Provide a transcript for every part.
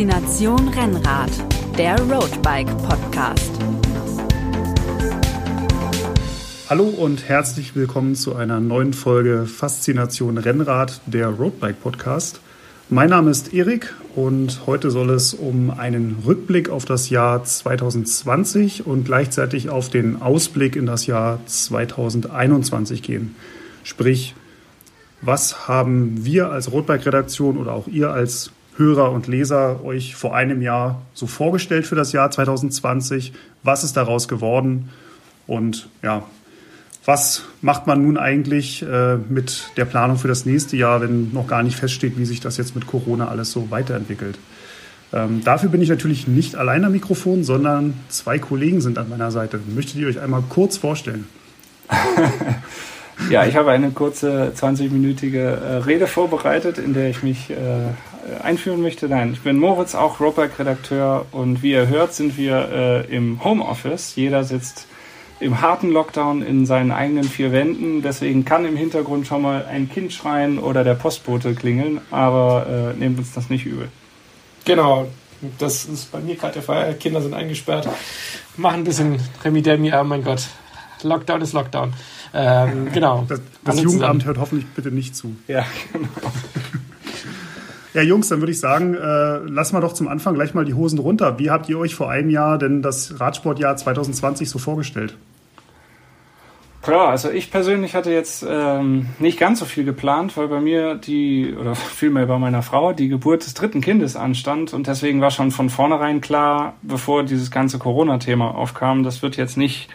Faszination Rennrad, der Roadbike Podcast. Hallo und herzlich willkommen zu einer neuen Folge Faszination Rennrad, der Roadbike Podcast. Mein Name ist Erik und heute soll es um einen Rückblick auf das Jahr 2020 und gleichzeitig auf den Ausblick in das Jahr 2021 gehen. Sprich, was haben wir als Roadbike-Redaktion oder auch ihr als Hörer und Leser euch vor einem Jahr so vorgestellt für das Jahr 2020? Was ist daraus geworden? Und ja, was macht man nun eigentlich äh, mit der Planung für das nächste Jahr, wenn noch gar nicht feststeht, wie sich das jetzt mit Corona alles so weiterentwickelt? Ähm, dafür bin ich natürlich nicht allein am Mikrofon, sondern zwei Kollegen sind an meiner Seite. Möchtet ihr euch einmal kurz vorstellen? Ja, ich habe eine kurze 20-minütige äh, Rede vorbereitet, in der ich mich äh, einführen möchte. Nein, ich bin Moritz, auch Roadbike-Redakteur und wie ihr hört, sind wir äh, im Homeoffice. Jeder sitzt im harten Lockdown in seinen eigenen vier Wänden. Deswegen kann im Hintergrund schon mal ein Kind schreien oder der Postbote klingeln, aber äh, nehmt uns das nicht übel. Genau, das ist bei mir gerade der Fall. Kinder sind eingesperrt, machen ein bisschen Remi-Demi, oh mein Gott. Lockdown ist Lockdown. Ähm, genau. Das, das Jugendamt hört hoffentlich bitte nicht zu. Ja, genau. Ja, Jungs, dann würde ich sagen, äh, lassen wir doch zum Anfang gleich mal die Hosen runter. Wie habt ihr euch vor einem Jahr denn das Radsportjahr 2020 so vorgestellt? Klar, also ich persönlich hatte jetzt ähm, nicht ganz so viel geplant, weil bei mir die, oder vielmehr bei meiner Frau, die Geburt des dritten Kindes anstand und deswegen war schon von vornherein klar, bevor dieses ganze Corona-Thema aufkam, das wird jetzt nicht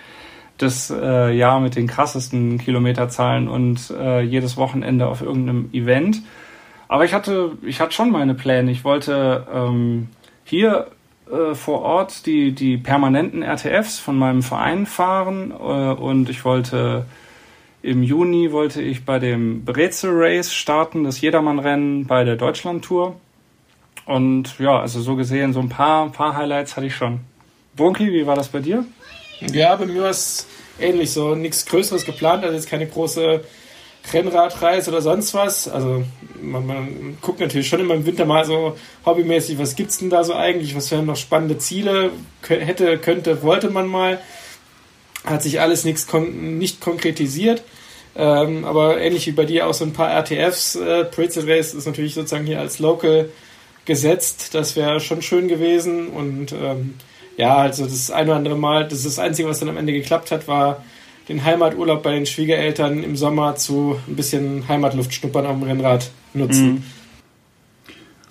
das äh, Jahr mit den krassesten Kilometerzahlen und äh, jedes Wochenende auf irgendeinem Event. Aber ich hatte, ich hatte schon meine Pläne. Ich wollte ähm, hier äh, vor Ort die, die permanenten RTFs von meinem Verein fahren äh, und ich wollte im Juni wollte ich bei dem Brezel Race starten, das Jedermann-Rennen bei der Deutschland-Tour. Und ja, also so gesehen, so ein paar, ein paar Highlights hatte ich schon. Brunki, wie war das bei dir? Ja, bei mir war es ähnlich so. Nichts Größeres geplant, also jetzt keine große Rennradreise oder sonst was. Also man, man, guckt natürlich schon immer im Winter mal so hobbymäßig, was gibt's denn da so eigentlich, was wären noch spannende Ziele, hätte, könnte, wollte man mal. Hat sich alles nichts kon nicht konkretisiert. Ähm, aber ähnlich wie bei dir auch so ein paar RTFs. Äh, Pretzel Race ist natürlich sozusagen hier als Local gesetzt. Das wäre schon schön gewesen. Und ähm, ja, also das ein oder andere Mal, das ist das Einzige, was dann am Ende geklappt hat, war den Heimaturlaub bei den Schwiegereltern im Sommer zu ein bisschen Heimatluft schnuppern am Rennrad nutzen. Mhm.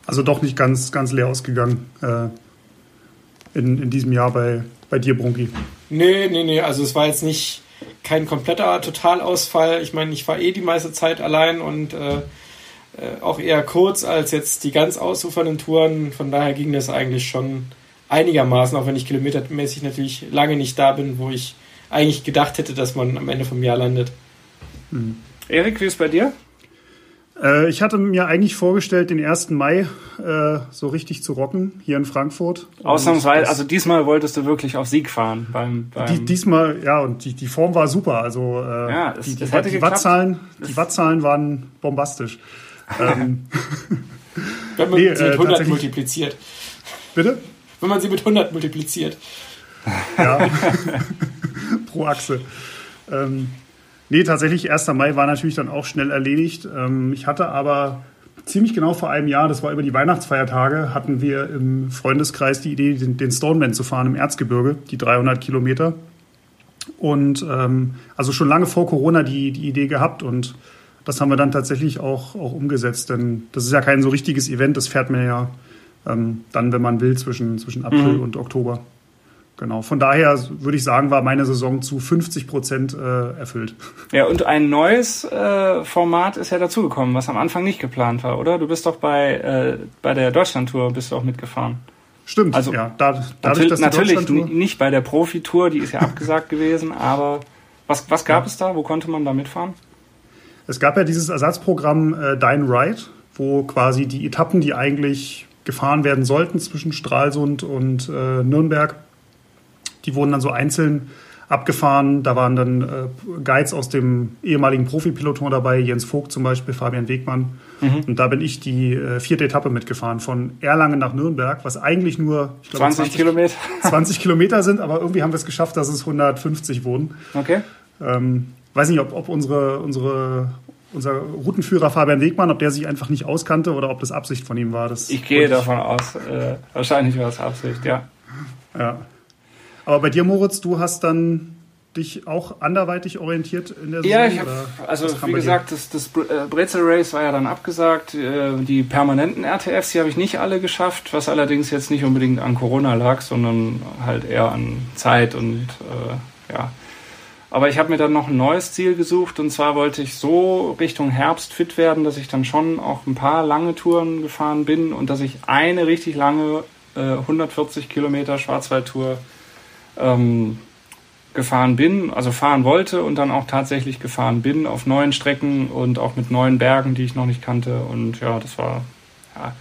Also doch nicht ganz, ganz leer ausgegangen äh, in, in diesem Jahr bei, bei dir, Brunki. Nee, nee, nee. Also es war jetzt nicht kein kompletter Totalausfall. Ich meine, ich war eh die meiste Zeit allein und äh, äh auch eher kurz als jetzt die ganz ausufernden Touren. Von daher ging das eigentlich schon einigermaßen, auch wenn ich kilometermäßig natürlich lange nicht da bin, wo ich eigentlich gedacht hätte, dass man am Ende vom Jahr landet. Mhm. Erik, wie ist es bei dir? Äh, ich hatte mir eigentlich vorgestellt, den 1. Mai äh, so richtig zu rocken hier in Frankfurt. Ausnahmsweise, also diesmal wolltest du wirklich auf Sieg fahren. Beim, beim die, diesmal, ja, und die, die Form war super. Also äh, ja, es, die, die, die Wattzahlen, die Wattzahlen waren bombastisch. ähm, Wenn man nee, sie mit 100 äh, multipliziert. Bitte? Wenn man sie mit 100 multipliziert. Ja. pro Achse. Ähm, nee, tatsächlich, 1. Mai war natürlich dann auch schnell erledigt. Ähm, ich hatte aber ziemlich genau vor einem Jahr, das war über die Weihnachtsfeiertage, hatten wir im Freundeskreis die Idee, den, den Stoneman zu fahren im Erzgebirge, die 300 Kilometer. Und ähm, also schon lange vor Corona die, die Idee gehabt und das haben wir dann tatsächlich auch, auch umgesetzt, denn das ist ja kein so richtiges Event, das fährt man ja ähm, dann, wenn man will, zwischen, zwischen April mhm. und Oktober. Genau, von daher würde ich sagen, war meine Saison zu 50 Prozent äh, erfüllt. Ja, und ein neues äh, Format ist ja dazugekommen, was am Anfang nicht geplant war, oder? Du bist doch bei, äh, bei der Deutschlandtour bist du auch mitgefahren. Stimmt, also, ja. Da, dadurch, dass natürlich nicht bei der Profitour, die ist ja abgesagt gewesen, aber was, was gab ja. es da? Wo konnte man da mitfahren? Es gab ja dieses Ersatzprogramm äh, Dine Ride, wo quasi die Etappen, die eigentlich gefahren werden sollten zwischen Stralsund und äh, Nürnberg, die wurden dann so einzeln abgefahren. Da waren dann äh, Guides aus dem ehemaligen Profipiloton dabei, Jens Vogt zum Beispiel, Fabian Wegmann. Mhm. Und da bin ich die äh, vierte Etappe mitgefahren von Erlangen nach Nürnberg, was eigentlich nur ich glaube, 20, 20 Kilometer 20 Kilometer sind, aber irgendwie haben wir es geschafft, dass es 150 wurden. Okay. Ähm, weiß nicht, ob, ob unsere, unsere, unser Routenführer Fabian Wegmann, ob der sich einfach nicht auskannte oder ob das Absicht von ihm war. Das ich gehe davon aus. Äh, wahrscheinlich war es Absicht, ja. Ja. Aber bei dir, Moritz, du hast dann dich auch anderweitig orientiert in der Saison? Ja, ich habe, also wie gesagt, das, das äh, Brezel Race war ja dann abgesagt. Äh, die permanenten RTFs, die habe ich nicht alle geschafft, was allerdings jetzt nicht unbedingt an Corona lag, sondern halt eher an Zeit und äh, ja. Aber ich habe mir dann noch ein neues Ziel gesucht und zwar wollte ich so Richtung Herbst fit werden, dass ich dann schon auch ein paar lange Touren gefahren bin und dass ich eine richtig lange äh, 140 Kilometer Schwarzwaldtour ähm, gefahren bin, also fahren wollte und dann auch tatsächlich gefahren bin auf neuen Strecken und auch mit neuen Bergen, die ich noch nicht kannte. Und ja, das war, ja,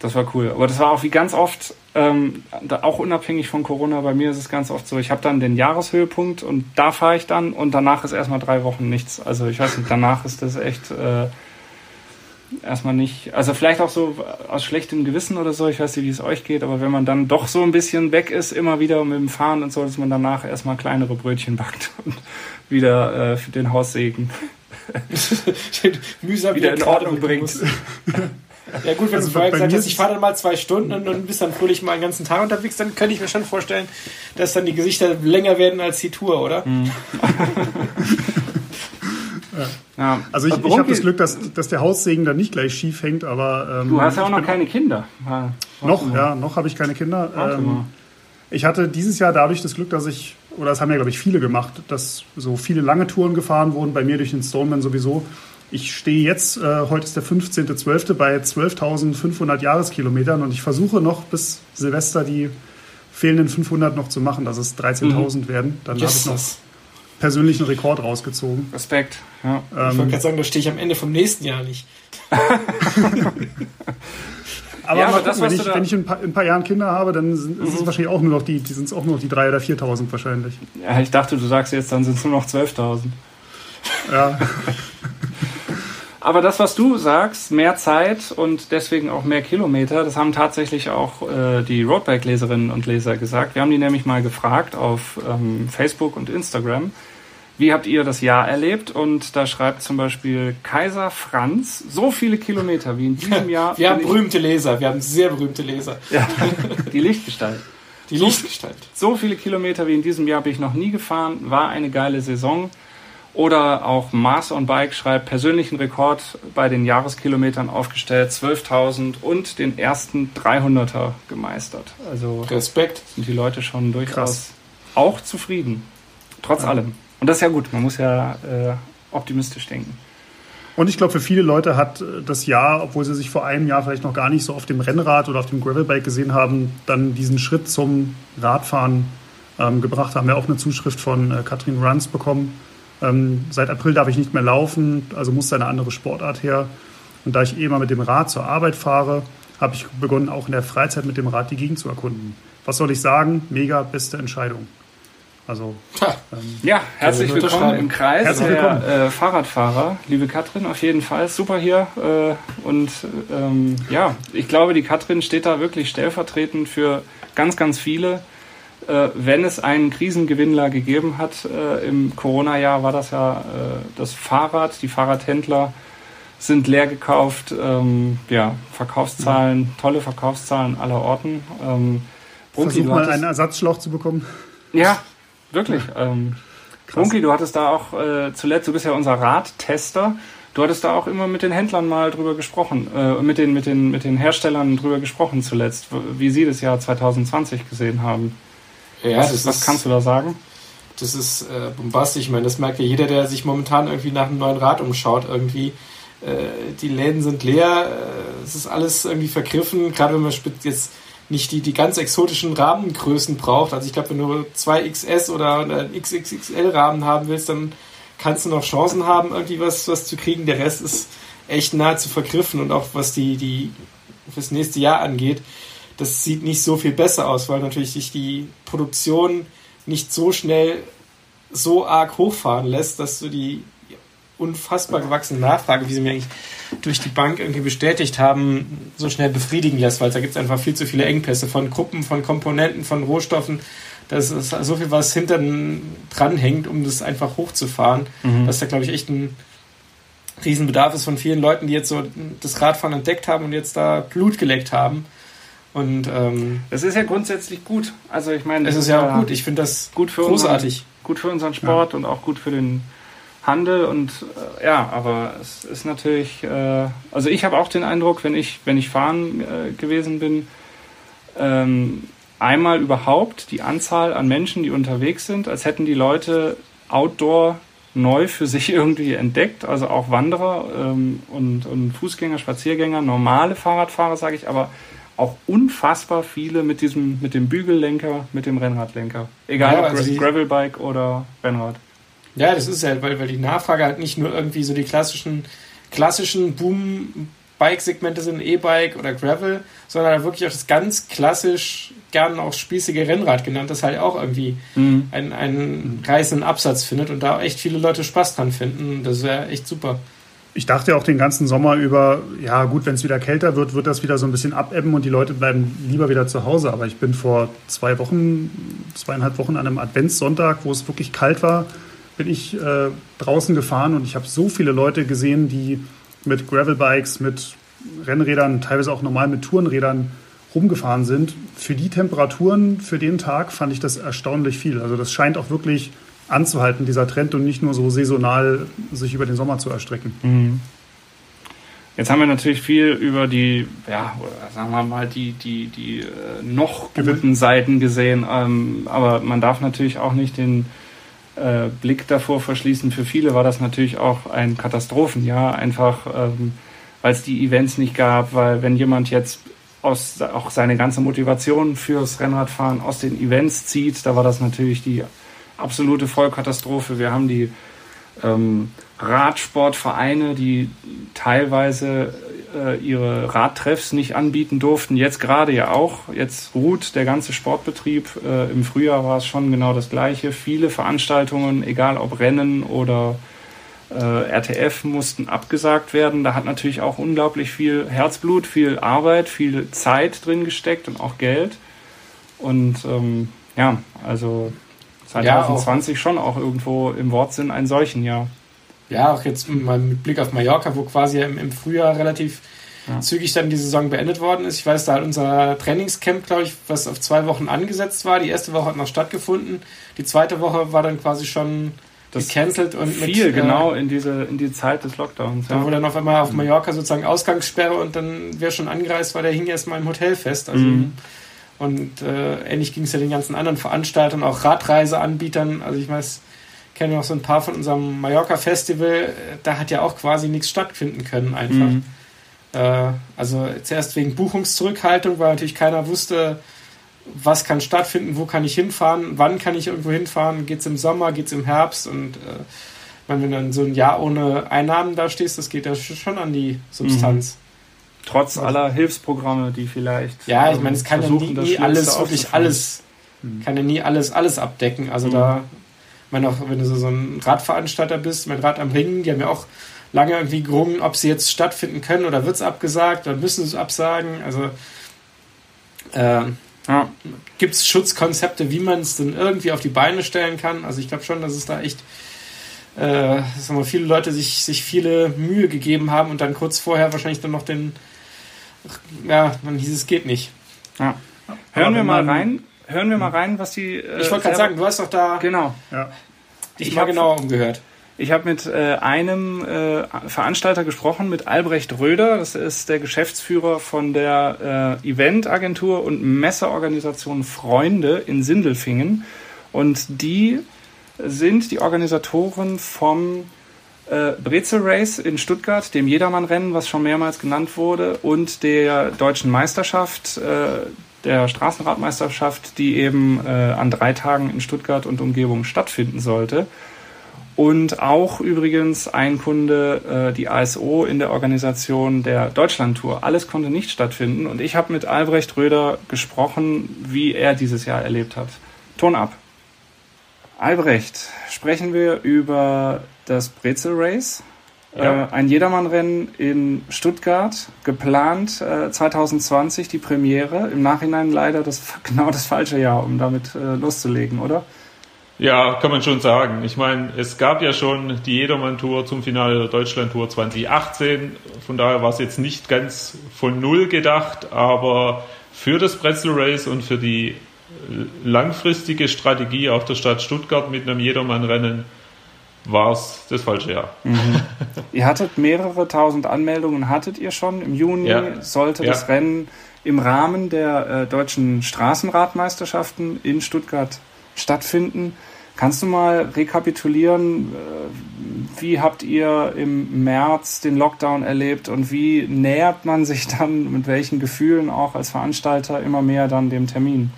das war cool. Aber das war auch wie ganz oft, ähm, auch unabhängig von Corona, bei mir ist es ganz oft so, ich habe dann den Jahreshöhepunkt und da fahre ich dann und danach ist erstmal drei Wochen nichts. Also ich weiß nicht, danach ist das echt äh, erstmal nicht, also vielleicht auch so aus schlechtem Gewissen oder so, ich weiß nicht, wie es euch geht, aber wenn man dann doch so ein bisschen weg ist, immer wieder mit dem Fahren und so, dass man danach erstmal kleinere Brötchen backt und wieder äh, für den Haussegen mühsam wieder in Ordnung bringt. Ja gut, wenn also du vorher gesagt hast, ich fahre dann mal zwei Stunden und, und bist dann fröhlich mal einen ganzen Tag unterwegs, dann könnte ich mir schon vorstellen, dass dann die Gesichter länger werden als die Tour, oder? Ja. Also ich, ich habe das Glück, dass, dass der Haussegen dann nicht gleich schief hängt, aber... Ähm, du hast ja auch noch keine Kinder. Ja, noch, mal. ja, noch habe ich keine Kinder. Ähm, ich hatte dieses Jahr dadurch das Glück, dass ich, oder das haben ja, glaube ich, viele gemacht, dass so viele lange Touren gefahren wurden, bei mir durch den Stoneman sowieso. Ich stehe jetzt, äh, heute ist der 15.12., bei 12.500 Jahreskilometern und ich versuche noch bis Silvester die fehlenden 500 noch zu machen, dass es 13.000 mhm. werden. Dann habe ich noch persönlichen Rekord rausgezogen. Respekt. Ja. Ähm, ich wollte gerade sagen, da stehe ich am Ende vom nächsten Jahr nicht. aber, ja, aber das, wenn, ich, wenn ich in ein, paar, in ein, paar, Jahren Kinder habe, dann sind es mhm. wahrscheinlich auch nur noch die, die sind es auch nur noch die 3.000 oder 4.000 wahrscheinlich. Ja, ich dachte, du sagst jetzt, dann sind es nur noch 12.000. Ja. Aber das, was du sagst, mehr Zeit und deswegen auch mehr Kilometer, das haben tatsächlich auch äh, die Roadbike-Leserinnen und Leser gesagt. Wir haben die nämlich mal gefragt auf ähm, Facebook und Instagram, wie habt ihr das Jahr erlebt? Und da schreibt zum Beispiel Kaiser Franz, so viele Kilometer wie in diesem Jahr. wir haben berühmte Leser, wir haben sehr berühmte Leser. Ja, die Lichtgestalt. Die Lichtgestalt. So viele Kilometer wie in diesem Jahr bin ich noch nie gefahren, war eine geile Saison. Oder auch Mars on Bike schreibt, persönlichen Rekord bei den Jahreskilometern aufgestellt, 12.000 und den ersten 300er gemeistert. Also Respekt. Sind die Leute schon durchaus Krass. auch zufrieden. Trotz ja. allem. Und das ist ja gut, man muss ja äh, optimistisch denken. Und ich glaube, für viele Leute hat das Jahr, obwohl sie sich vor einem Jahr vielleicht noch gar nicht so auf dem Rennrad oder auf dem Gravelbike gesehen haben, dann diesen Schritt zum Radfahren ähm, gebracht haben. Wir auch eine Zuschrift von äh, Katrin Runs bekommen ähm, seit April darf ich nicht mehr laufen, also muss eine andere Sportart her. Und da ich eh immer mit dem Rad zur Arbeit fahre, habe ich begonnen, auch in der Freizeit mit dem Rad die Gegend zu erkunden. Was soll ich sagen? Mega beste Entscheidung. Also, ähm, ja, herzlich willkommen im Kreis herzlich der äh, Fahrradfahrer, liebe Katrin, auf jeden Fall. Super hier. Äh, und ähm, ja, ich glaube, die Katrin steht da wirklich stellvertretend für ganz, ganz viele wenn es einen Krisengewinnler gegeben hat äh, im Corona-Jahr, war das ja äh, das Fahrrad. Die Fahrradhändler sind leer gekauft. Ähm, ja, Verkaufszahlen, tolle Verkaufszahlen aller Orten. Ähm, Brunki, Versuch mal einen Ersatzschlauch zu bekommen. Ja, wirklich. Ähm, Brunki, du hattest da auch äh, zuletzt, du bist ja unser Radtester. Du hattest da auch immer mit den Händlern mal drüber gesprochen, äh, mit, den, mit, den, mit den Herstellern drüber gesprochen zuletzt, wie sie das Jahr 2020 gesehen haben. Ja, was, was ist, kannst du da sagen? Das ist äh, bombastisch. Ich meine, das merkt ja jeder, der sich momentan irgendwie nach einem neuen Rad umschaut. Irgendwie, äh, die Läden sind leer, äh, es ist alles irgendwie vergriffen. Gerade wenn man jetzt nicht die, die ganz exotischen Rahmengrößen braucht. Also ich glaube, wenn du 2XS oder einen XXXL-Rahmen haben willst, dann kannst du noch Chancen haben, irgendwie was, was zu kriegen. Der Rest ist echt nahezu vergriffen und auch was die, die fürs nächste Jahr angeht das sieht nicht so viel besser aus, weil natürlich sich die Produktion nicht so schnell so arg hochfahren lässt, dass du die unfassbar gewachsene Nachfrage, wie sie mir eigentlich durch die Bank irgendwie bestätigt haben, so schnell befriedigen lässt, weil da gibt es einfach viel zu viele Engpässe von Gruppen, von Komponenten, von Rohstoffen. Das ist so viel, was hinten dran hängt, um das einfach hochzufahren, mhm. dass da, glaube ich, echt ein Riesenbedarf ist von vielen Leuten, die jetzt so das Radfahren entdeckt haben und jetzt da Blut geleckt haben. Und ähm, das ist ja grundsätzlich gut. Also ich meine, es ist ja auch gut. Ich finde das gut für großartig, unseren, gut für unseren Sport ja. und auch gut für den Handel und äh, ja, aber es ist natürlich, äh, also ich habe auch den Eindruck, wenn ich, wenn ich fahren äh, gewesen bin, ähm, einmal überhaupt die Anzahl an Menschen, die unterwegs sind, als hätten die Leute Outdoor neu für sich irgendwie entdeckt, also auch Wanderer ähm, und, und Fußgänger, Spaziergänger, normale Fahrradfahrer, sage ich, aber auch unfassbar viele mit diesem, mit dem Bügellenker, mit dem Rennradlenker. Egal ja, also ob Gravelbike oder Rennrad. Ja, das ist halt, weil, weil die Nachfrage halt nicht nur irgendwie so die klassischen, klassischen Boom-Bike-Segmente sind, E-Bike oder Gravel, sondern halt wirklich auch das ganz klassisch, gern auch spießige Rennrad genannt, das halt auch irgendwie mhm. einen, einen reißenden Absatz findet und da echt viele Leute Spaß dran finden. Das wäre echt super. Ich dachte auch den ganzen Sommer über, ja gut, wenn es wieder kälter wird, wird das wieder so ein bisschen abebben und die Leute bleiben lieber wieder zu Hause. Aber ich bin vor zwei Wochen, zweieinhalb Wochen an einem Adventssonntag, wo es wirklich kalt war, bin ich äh, draußen gefahren und ich habe so viele Leute gesehen, die mit Gravelbikes, mit Rennrädern, teilweise auch normal mit Tourenrädern rumgefahren sind. Für die Temperaturen, für den Tag fand ich das erstaunlich viel. Also das scheint auch wirklich anzuhalten, dieser Trend, und nicht nur so saisonal sich über den Sommer zu erstrecken. Mhm. Jetzt haben wir natürlich viel über die, ja, sagen wir mal, die, die, die äh, noch guten Seiten gesehen, ähm, aber man darf natürlich auch nicht den äh, Blick davor verschließen. Für viele war das natürlich auch ein Katastrophenjahr, einfach ähm, weil es die Events nicht gab, weil wenn jemand jetzt aus, auch seine ganze Motivation fürs Rennradfahren aus den Events zieht, da war das natürlich die absolute Vollkatastrophe. Wir haben die ähm, Radsportvereine, die teilweise äh, ihre Radtreffs nicht anbieten durften. Jetzt gerade ja auch. Jetzt ruht der ganze Sportbetrieb. Äh, Im Frühjahr war es schon genau das Gleiche. Viele Veranstaltungen, egal ob Rennen oder äh, RTF, mussten abgesagt werden. Da hat natürlich auch unglaublich viel Herzblut, viel Arbeit, viel Zeit drin gesteckt und auch Geld. Und ähm, ja, also 2020 ja, schon auch irgendwo im Wortsinn ein solchen Jahr. Ja, auch jetzt mal mit Blick auf Mallorca, wo quasi im, im Frühjahr relativ ja. zügig dann die Saison beendet worden ist. Ich weiß, da hat unser Trainingscamp, glaube ich, was auf zwei Wochen angesetzt war. Die erste Woche hat noch stattgefunden. Die zweite Woche war dann quasi schon das gecancelt und viel mit, genau in diese in die Zeit des Lockdowns. Ja. Da wurde dann auf einmal auf Mallorca sozusagen Ausgangssperre und dann wer schon angereist war, der hing erstmal im Hotel fest. Also mhm. Und äh, ähnlich ging es ja den ganzen anderen Veranstaltern, auch Radreiseanbietern. Also ich weiß, kenne noch so ein paar von unserem Mallorca-Festival, da hat ja auch quasi nichts stattfinden können einfach. Mhm. Äh, also zuerst wegen Buchungszurückhaltung, weil natürlich keiner wusste, was kann stattfinden, wo kann ich hinfahren, wann kann ich irgendwo hinfahren, geht es im Sommer, geht es im Herbst und äh, wenn du dann so ein Jahr ohne Einnahmen da stehst, das geht ja schon an die Substanz. Mhm. Trotz aller Hilfsprogramme, die vielleicht. Ja, ich meine, es kann ja nie, nie alles, wirklich alles, mhm. kann ja nie alles, alles abdecken. Also mhm. da, ich meine, auch wenn du so, ein Radveranstalter bist, mein Rad am Ring, die haben ja auch lange irgendwie gerungen, ob sie jetzt stattfinden können oder wird es abgesagt oder müssen sie es absagen. Also äh, ja. gibt es Schutzkonzepte, wie man es denn irgendwie auf die Beine stellen kann. Also ich glaube schon, dass es da echt äh, sagen wir, viele Leute sich, sich viele Mühe gegeben haben und dann kurz vorher wahrscheinlich dann noch den ja, dann hieß es geht nicht. Ja. Hören wir mal rein. Hören wir mal rein, was die. Äh, ich wollte gerade sagen, du hast doch da. Genau. Ja. Ich mal genauer umgehört. Ich habe mit äh, einem äh, Veranstalter gesprochen, mit Albrecht Röder. Das ist der Geschäftsführer von der äh, Eventagentur und Messeorganisation Freunde in Sindelfingen. Und die sind die Organisatoren vom äh, Brezel Race in Stuttgart, dem Jedermann-Rennen, was schon mehrmals genannt wurde, und der deutschen Meisterschaft, äh, der Straßenradmeisterschaft, die eben äh, an drei Tagen in Stuttgart und Umgebung stattfinden sollte. Und auch übrigens ein Kunde, äh, die ASO in der Organisation der Deutschlandtour. Alles konnte nicht stattfinden. Und ich habe mit Albrecht Röder gesprochen, wie er dieses Jahr erlebt hat. Ton ab. Albrecht, sprechen wir über das Brezel Race. Ja. Äh, ein Jedermannrennen in Stuttgart, geplant äh, 2020 die Premiere. Im Nachhinein leider das genau das falsche Jahr, um damit äh, loszulegen, oder? Ja, kann man schon sagen. Ich meine, es gab ja schon die Jedermann-Tour zum Finale der Deutschland-Tour 2018. Von daher war es jetzt nicht ganz von Null gedacht, aber für das Pretzel Race und für die langfristige Strategie auch der Stadt Stuttgart mit einem Jedermann-Rennen war es das falsche Jahr. Mhm. ihr hattet mehrere tausend Anmeldungen, hattet ihr schon. Im Juni ja. sollte ja. das Rennen im Rahmen der äh, deutschen Straßenradmeisterschaften in Stuttgart stattfinden. Kannst du mal rekapitulieren, äh, wie habt ihr im März den Lockdown erlebt und wie nähert man sich dann mit welchen Gefühlen auch als Veranstalter immer mehr dann dem Termin?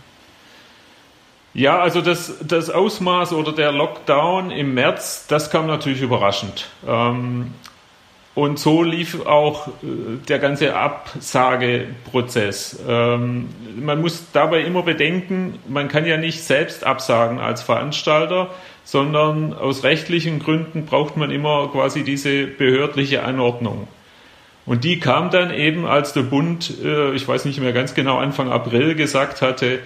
Ja, also das, das Ausmaß oder der Lockdown im März, das kam natürlich überraschend. Ähm, und so lief auch äh, der ganze Absageprozess. Ähm, man muss dabei immer bedenken, man kann ja nicht selbst absagen als Veranstalter, sondern aus rechtlichen Gründen braucht man immer quasi diese behördliche Anordnung. Und die kam dann eben, als der Bund, äh, ich weiß nicht mehr ganz genau, Anfang April gesagt hatte,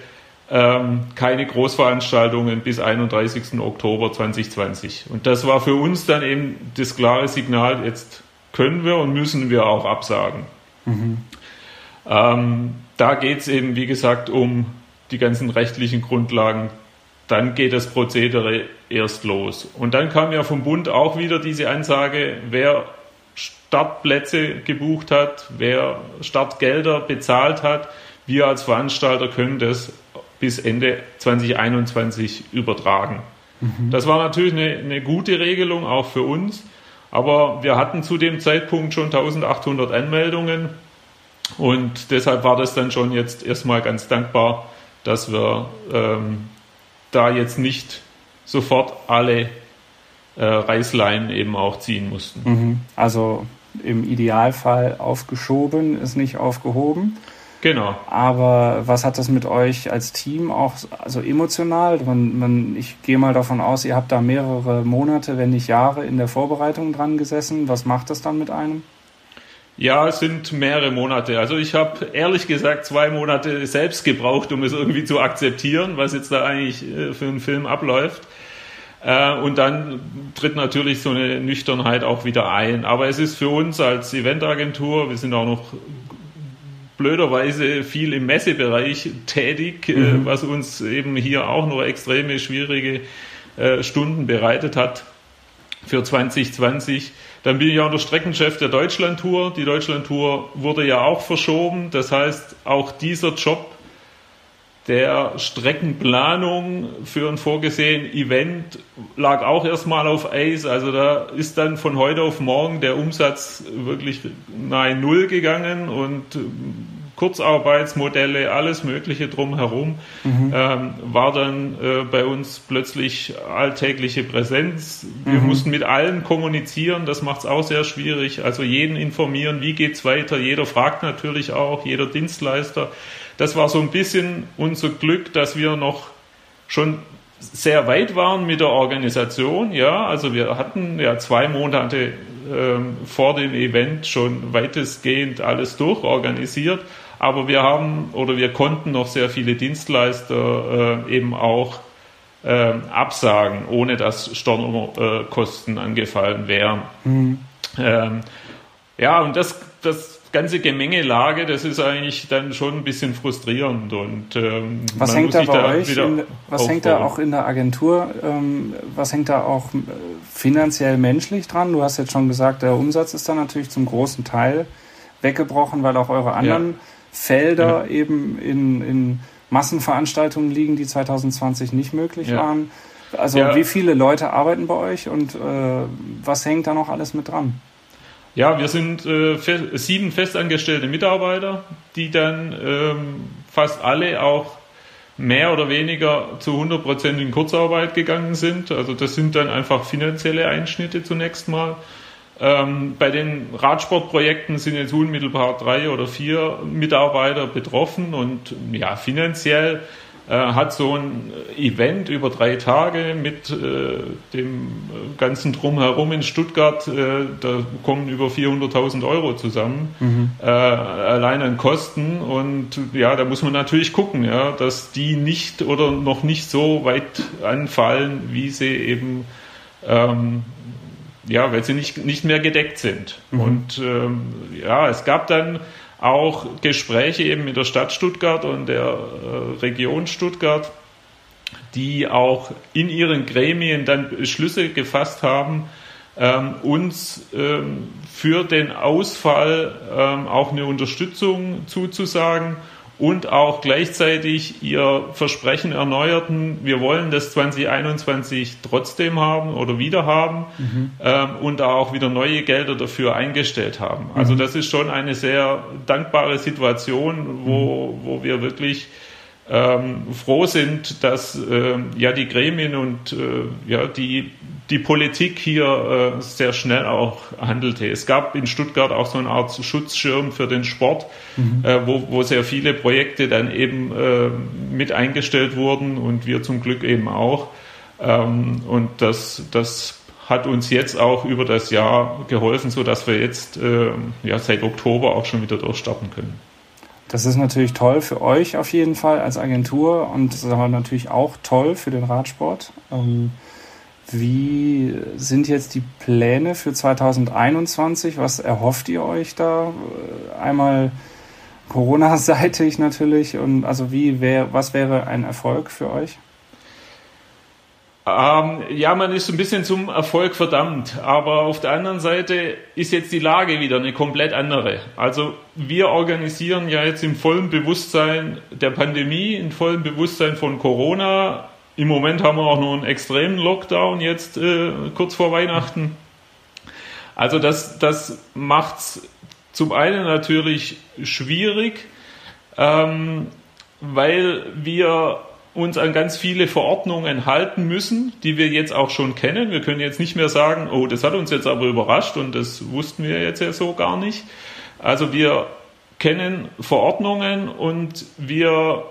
ähm, keine Großveranstaltungen bis 31. Oktober 2020. Und das war für uns dann eben das klare Signal, jetzt können wir und müssen wir auch absagen. Mhm. Ähm, da geht es eben, wie gesagt, um die ganzen rechtlichen Grundlagen. Dann geht das Prozedere erst los. Und dann kam ja vom Bund auch wieder diese Ansage, wer Startplätze gebucht hat, wer Startgelder bezahlt hat, wir als Veranstalter können das bis Ende 2021 übertragen. Mhm. Das war natürlich eine, eine gute Regelung auch für uns. Aber wir hatten zu dem Zeitpunkt schon 1800 Anmeldungen und deshalb war das dann schon jetzt erstmal ganz dankbar, dass wir ähm, da jetzt nicht sofort alle äh, Reißleinen eben auch ziehen mussten. Mhm. Also im Idealfall aufgeschoben, ist nicht aufgehoben. Genau. Aber was hat das mit euch als Team auch, also emotional? Man, man, ich gehe mal davon aus, ihr habt da mehrere Monate, wenn nicht Jahre in der Vorbereitung dran gesessen. Was macht das dann mit einem? Ja, es sind mehrere Monate. Also ich habe ehrlich gesagt zwei Monate selbst gebraucht, um es irgendwie zu akzeptieren, was jetzt da eigentlich äh, für einen Film abläuft. Äh, und dann tritt natürlich so eine Nüchternheit auch wieder ein. Aber es ist für uns als Eventagentur, wir sind auch noch blöderweise viel im Messebereich tätig, äh, mhm. was uns eben hier auch nur extreme schwierige äh, Stunden bereitet hat für 2020. Dann bin ich auch der Streckenchef der Deutschlandtour. Die Deutschlandtour wurde ja auch verschoben. Das heißt, auch dieser Job der Streckenplanung für ein vorgesehen Event lag auch erstmal auf Eis. Also da ist dann von heute auf morgen der Umsatz wirklich nahe Null gegangen und Kurzarbeitsmodelle, alles Mögliche drumherum, mhm. ähm, war dann äh, bei uns plötzlich alltägliche Präsenz. Wir mhm. mussten mit allen kommunizieren, das macht es auch sehr schwierig. Also jeden informieren, wie geht's weiter. Jeder fragt natürlich auch, jeder Dienstleister. Das war so ein bisschen unser Glück, dass wir noch schon sehr weit waren mit der Organisation. Ja, also wir hatten ja zwei Monate ähm, vor dem Event schon weitestgehend alles durchorganisiert aber wir haben oder wir konnten noch sehr viele Dienstleister äh, eben auch äh, absagen, ohne dass Stornokosten angefallen wären. Mhm. Ähm, ja, und das, das ganze Gemengelage, das ist eigentlich dann schon ein bisschen frustrierend und ähm, was hängt da bei euch? In, was aufbauen. hängt da auch in der Agentur? Ähm, was hängt da auch äh, finanziell menschlich dran? Du hast jetzt schon gesagt, der Umsatz ist da natürlich zum großen Teil weggebrochen, weil auch eure anderen ja Felder ja. eben in, in Massenveranstaltungen liegen, die 2020 nicht möglich ja. waren. Also wie viele Leute arbeiten bei euch und äh, was hängt da noch alles mit dran? Ja, wir sind äh, sieben festangestellte Mitarbeiter, die dann ähm, fast alle auch mehr oder weniger zu 100 Prozent in Kurzarbeit gegangen sind. Also das sind dann einfach finanzielle Einschnitte zunächst mal. Ähm, bei den Radsportprojekten sind jetzt unmittelbar drei oder vier Mitarbeiter betroffen und ja, finanziell hat so ein Event über drei Tage mit äh, dem ganzen Drumherum in Stuttgart. Äh, da kommen über 400.000 Euro zusammen, mhm. äh, allein an Kosten. Und ja, da muss man natürlich gucken, ja, dass die nicht oder noch nicht so weit anfallen, wie sie eben ähm, ja, weil sie nicht, nicht mehr gedeckt sind. Mhm. Und ähm, ja, es gab dann auch Gespräche eben mit der Stadt Stuttgart und der äh, Region Stuttgart, die auch in ihren Gremien dann Beschlüsse gefasst haben, ähm, uns ähm, für den Ausfall ähm, auch eine Unterstützung zuzusagen und auch gleichzeitig ihr Versprechen erneuerten, wir wollen das 2021 trotzdem haben oder wieder haben mhm. ähm, und auch wieder neue Gelder dafür eingestellt haben. Also mhm. das ist schon eine sehr dankbare Situation, wo, mhm. wo wir wirklich ähm, froh sind, dass äh, ja die Gremien und äh, ja die die Politik hier äh, sehr schnell auch handelte. Es gab in Stuttgart auch so eine Art Schutzschirm für den Sport, mhm. äh, wo, wo sehr viele Projekte dann eben äh, mit eingestellt wurden und wir zum Glück eben auch. Ähm, und das, das hat uns jetzt auch über das Jahr geholfen, so dass wir jetzt äh, ja seit Oktober auch schon wieder durchstarten können. Das ist natürlich toll für euch auf jeden Fall als Agentur und das ist aber natürlich auch toll für den Radsport. Ähm, wie sind jetzt die Pläne für 2021? Was erhofft ihr euch da? Einmal Corona-seitig natürlich und also wie wär, was wäre ein Erfolg für euch? Ähm, ja, man ist ein bisschen zum Erfolg verdammt, aber auf der anderen Seite ist jetzt die Lage wieder eine komplett andere. Also wir organisieren ja jetzt im vollen Bewusstsein der Pandemie, im vollen Bewusstsein von Corona im Moment haben wir auch noch einen extremen Lockdown jetzt äh, kurz vor Weihnachten. Also das, das macht es zum einen natürlich schwierig, ähm, weil wir uns an ganz viele Verordnungen halten müssen, die wir jetzt auch schon kennen. Wir können jetzt nicht mehr sagen, oh, das hat uns jetzt aber überrascht und das wussten wir jetzt ja so gar nicht. Also wir kennen Verordnungen und wir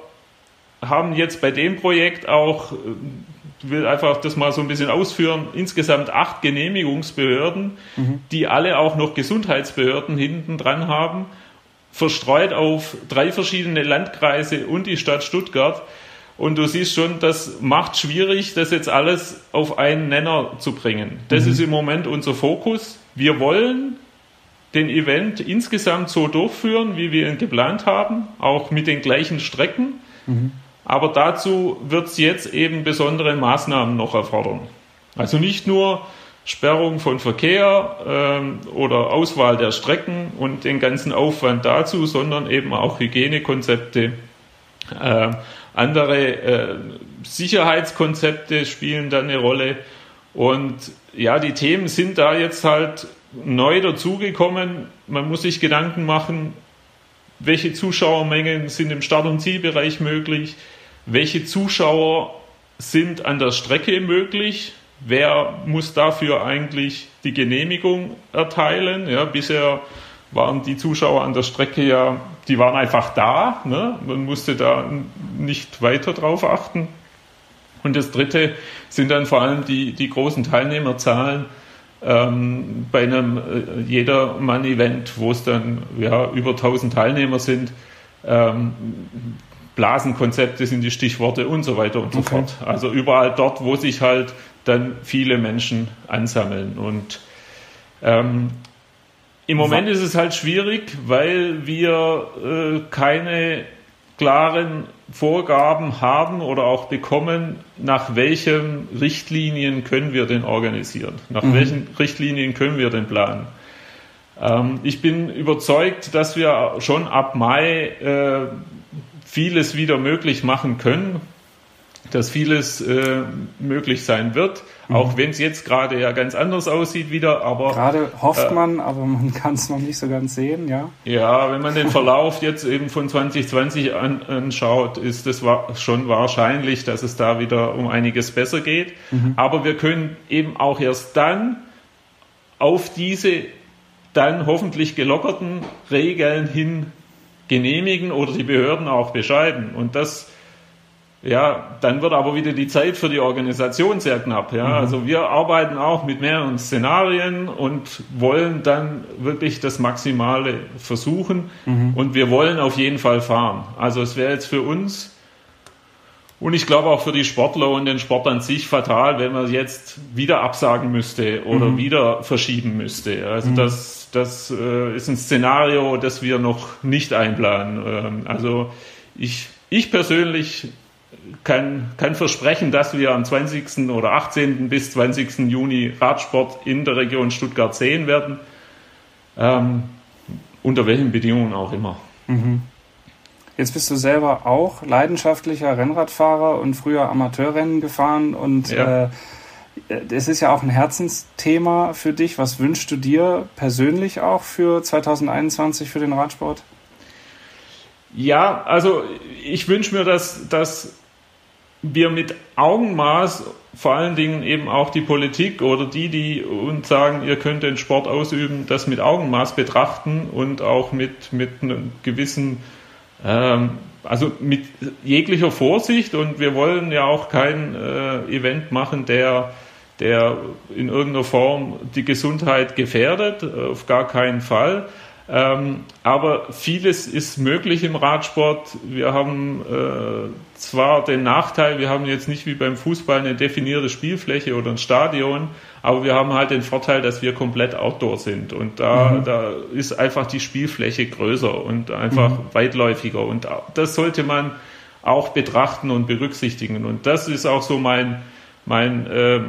haben jetzt bei dem Projekt auch, äh, will einfach das mal so ein bisschen ausführen, insgesamt acht Genehmigungsbehörden, mhm. die alle auch noch Gesundheitsbehörden hinten dran haben, verstreut auf drei verschiedene Landkreise und die Stadt Stuttgart. Und du siehst schon, das macht schwierig, das jetzt alles auf einen Nenner zu bringen. Das mhm. ist im Moment unser Fokus. Wir wollen den Event insgesamt so durchführen, wie wir ihn geplant haben, auch mit den gleichen Strecken. Mhm. Aber dazu wird es jetzt eben besondere Maßnahmen noch erfordern. Also nicht nur Sperrung von Verkehr ähm, oder Auswahl der Strecken und den ganzen Aufwand dazu, sondern eben auch Hygienekonzepte. Äh, andere äh, Sicherheitskonzepte spielen da eine Rolle. Und ja, die Themen sind da jetzt halt neu dazugekommen. Man muss sich Gedanken machen, welche Zuschauermengen sind im Start- und Zielbereich möglich, welche Zuschauer sind an der Strecke möglich, wer muss dafür eigentlich die Genehmigung erteilen. Ja, bisher waren die Zuschauer an der Strecke ja, die waren einfach da, ne? man musste da nicht weiter drauf achten. Und das Dritte sind dann vor allem die, die großen Teilnehmerzahlen ähm, bei einem äh, Jedermann-Event, wo es dann ja, über 1000 Teilnehmer sind. Ähm, Blasenkonzepte sind die Stichworte und so weiter und so okay. fort. Also überall dort, wo sich halt dann viele Menschen ansammeln. Und ähm, im Moment ist es halt schwierig, weil wir äh, keine klaren Vorgaben haben oder auch bekommen, nach welchen Richtlinien können wir denn organisieren, nach mhm. welchen Richtlinien können wir denn planen. Ähm, ich bin überzeugt, dass wir schon ab Mai äh, vieles wieder möglich machen können, dass vieles äh, möglich sein wird, mhm. auch wenn es jetzt gerade ja ganz anders aussieht wieder, aber gerade hofft äh, man, aber man kann es noch nicht so ganz sehen, ja. Ja, wenn man den Verlauf jetzt eben von 2020 an, anschaut, ist es schon wahrscheinlich, dass es da wieder um einiges besser geht, mhm. aber wir können eben auch erst dann auf diese dann hoffentlich gelockerten Regeln hin genehmigen oder die Behörden auch bescheiden. Und das ja, dann wird aber wieder die Zeit für die Organisation sehr knapp. Ja? Mhm. Also wir arbeiten auch mit mehreren Szenarien und wollen dann wirklich das Maximale versuchen. Mhm. Und wir wollen auf jeden Fall fahren. Also es wäre jetzt für uns und ich glaube auch für die Sportler und den Sport an sich fatal, wenn man jetzt wieder absagen müsste oder mhm. wieder verschieben müsste. Also mhm. das, das äh, ist ein Szenario, das wir noch nicht einplanen. Ähm, also ich, ich persönlich kann, kann versprechen, dass wir am 20. oder 18. bis 20. Juni Radsport in der Region Stuttgart sehen werden. Ähm, unter welchen Bedingungen auch immer. Mhm. Jetzt bist du selber auch leidenschaftlicher Rennradfahrer und früher Amateurrennen gefahren und ja. äh, es ist ja auch ein Herzensthema für dich. Was wünschst du dir persönlich auch für 2021 für den Radsport? Ja, also ich wünsche mir, dass, dass wir mit Augenmaß vor allen Dingen eben auch die Politik oder die, die uns sagen, ihr könnt den Sport ausüben, das mit Augenmaß betrachten und auch mit, mit einem gewissen, ähm, also mit jeglicher Vorsicht und wir wollen ja auch kein äh, Event machen, der, der in irgendeiner Form die Gesundheit gefährdet, auf gar keinen Fall. Ähm, aber vieles ist möglich im Radsport. Wir haben äh, zwar den Nachteil, wir haben jetzt nicht wie beim Fußball eine definierte Spielfläche oder ein Stadion, aber wir haben halt den Vorteil, dass wir komplett Outdoor sind. Und da, mhm. da ist einfach die Spielfläche größer und einfach mhm. weitläufiger. Und das sollte man auch betrachten und berücksichtigen. Und das ist auch so mein, mein, äh,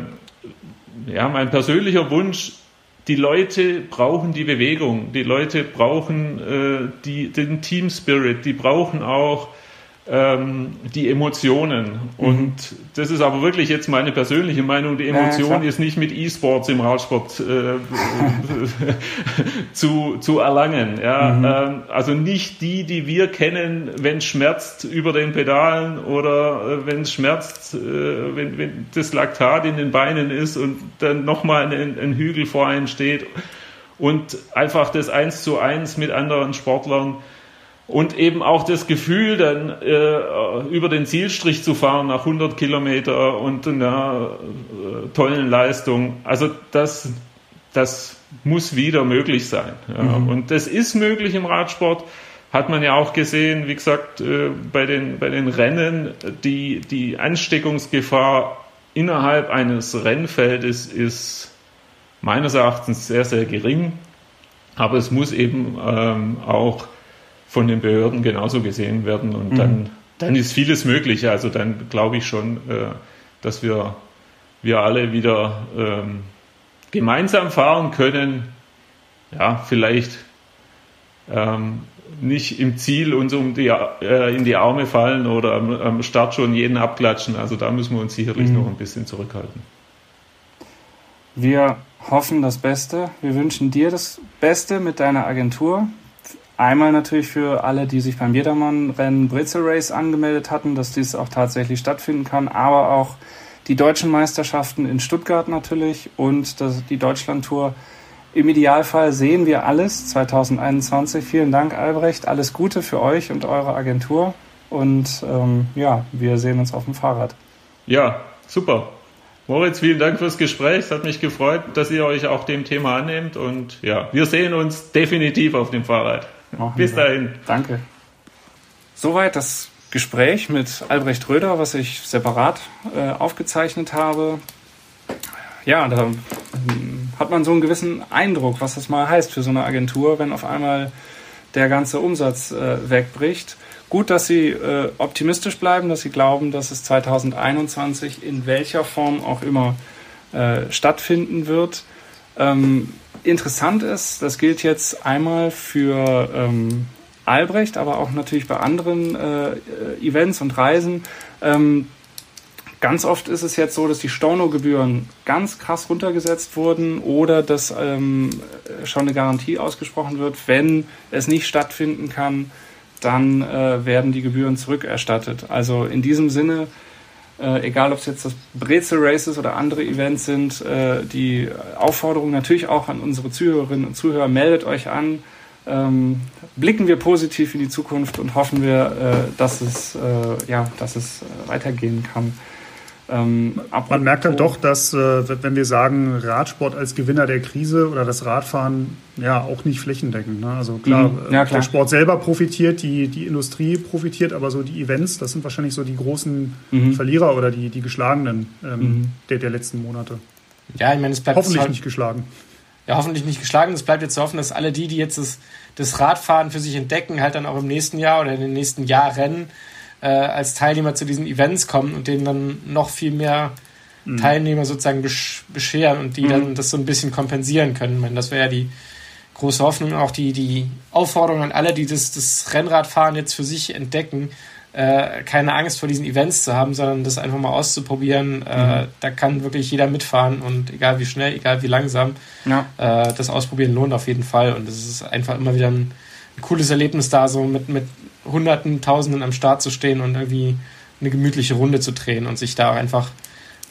ja, mein persönlicher Wunsch, die Leute brauchen die Bewegung, die Leute brauchen äh, die, den Team Spirit, die brauchen auch ähm, die Emotionen. Mhm. Und das ist aber wirklich jetzt meine persönliche Meinung. Die Emotion ja, ist nicht mit E-Sports im Radsport äh, zu, zu erlangen. Ja? Mhm. Ähm, also nicht die, die wir kennen, wenn es schmerzt über den Pedalen oder äh, wenn es schmerzt, äh, wenn, wenn das Laktat in den Beinen ist und dann nochmal ein, ein Hügel vor einem steht. Und einfach das eins zu eins mit anderen Sportlern und eben auch das Gefühl, dann äh, über den Zielstrich zu fahren nach 100 Kilometer und einer äh, tollen Leistung. Also das, das muss wieder möglich sein. Ja. Mhm. Und das ist möglich im Radsport. Hat man ja auch gesehen, wie gesagt, äh, bei, den, bei den Rennen, die, die Ansteckungsgefahr innerhalb eines Rennfeldes ist meines Erachtens sehr, sehr gering. Aber es muss eben ähm, auch von den Behörden genauso gesehen werden. Und mhm. dann, dann ist vieles möglich. Also dann glaube ich schon, äh, dass wir, wir alle wieder ähm, gemeinsam fahren können. Ja, vielleicht ähm, nicht im Ziel uns um die, äh, in die Arme fallen oder am, am, Start schon jeden abklatschen. Also da müssen wir uns sicherlich mhm. noch ein bisschen zurückhalten. Wir hoffen das Beste. Wir wünschen dir das Beste mit deiner Agentur. Einmal natürlich für alle, die sich beim Jedermann-Rennen Brezel Race angemeldet hatten, dass dies auch tatsächlich stattfinden kann, aber auch die deutschen Meisterschaften in Stuttgart natürlich und die Deutschlandtour. Im Idealfall sehen wir alles 2021. Vielen Dank, Albrecht. Alles Gute für euch und eure Agentur. Und ähm, ja, wir sehen uns auf dem Fahrrad. Ja, super. Moritz, vielen Dank fürs Gespräch. Es hat mich gefreut, dass ihr euch auch dem Thema annehmt. Und ja, wir sehen uns definitiv auf dem Fahrrad. Machen Bis dahin. Danke. Soweit das Gespräch mit Albrecht Röder, was ich separat äh, aufgezeichnet habe. Ja, da hm, hat man so einen gewissen Eindruck, was das mal heißt für so eine Agentur, wenn auf einmal der ganze Umsatz äh, wegbricht. Gut, dass Sie äh, optimistisch bleiben, dass Sie glauben, dass es 2021 in welcher Form auch immer äh, stattfinden wird. Ähm, interessant ist, das gilt jetzt einmal für ähm, Albrecht, aber auch natürlich bei anderen äh, Events und Reisen. Ähm, ganz oft ist es jetzt so, dass die Stornogebühren ganz krass runtergesetzt wurden oder dass ähm, schon eine Garantie ausgesprochen wird, wenn es nicht stattfinden kann, dann äh, werden die Gebühren zurückerstattet. Also in diesem Sinne äh, egal ob es jetzt das Brezel Races oder andere Events sind, äh, die Aufforderung natürlich auch an unsere Zuhörerinnen und Zuhörer, meldet euch an, ähm, blicken wir positiv in die Zukunft und hoffen wir, äh, dass es, äh, ja, dass es äh, weitergehen kann. Ähm, Man merkt halt doch, dass, äh, wenn wir sagen, Radsport als Gewinner der Krise oder das Radfahren, ja, auch nicht flächendeckend. Ne? Also klar, mhm. ja, klar, der Sport selber profitiert, die, die Industrie profitiert, aber so die Events, das sind wahrscheinlich so die großen mhm. Verlierer oder die, die Geschlagenen ähm, mhm. der, der letzten Monate. Ja, ich meine, es bleibt hoffentlich nicht geschlagen. Ja, hoffentlich nicht geschlagen. Es bleibt jetzt zu hoffen, dass alle die, die jetzt das, das Radfahren für sich entdecken, halt dann auch im nächsten Jahr oder in den nächsten Jahren äh, als Teilnehmer zu diesen Events kommen und denen dann noch viel mehr mhm. Teilnehmer sozusagen bescheren und die mhm. dann das so ein bisschen kompensieren können. Ich meine, das wäre ja die große Hoffnung, auch die, die Aufforderung an alle, die das, das Rennradfahren jetzt für sich entdecken, äh, keine Angst vor diesen Events zu haben, sondern das einfach mal auszuprobieren. Äh, mhm. da kann wirklich jeder mitfahren und egal wie schnell, egal wie langsam, ja. äh, das Ausprobieren lohnt auf jeden Fall. Und es ist einfach immer wieder ein, ein cooles Erlebnis da, so mit, mit Hunderten, Tausenden am Start zu stehen und irgendwie eine gemütliche Runde zu drehen und sich da einfach,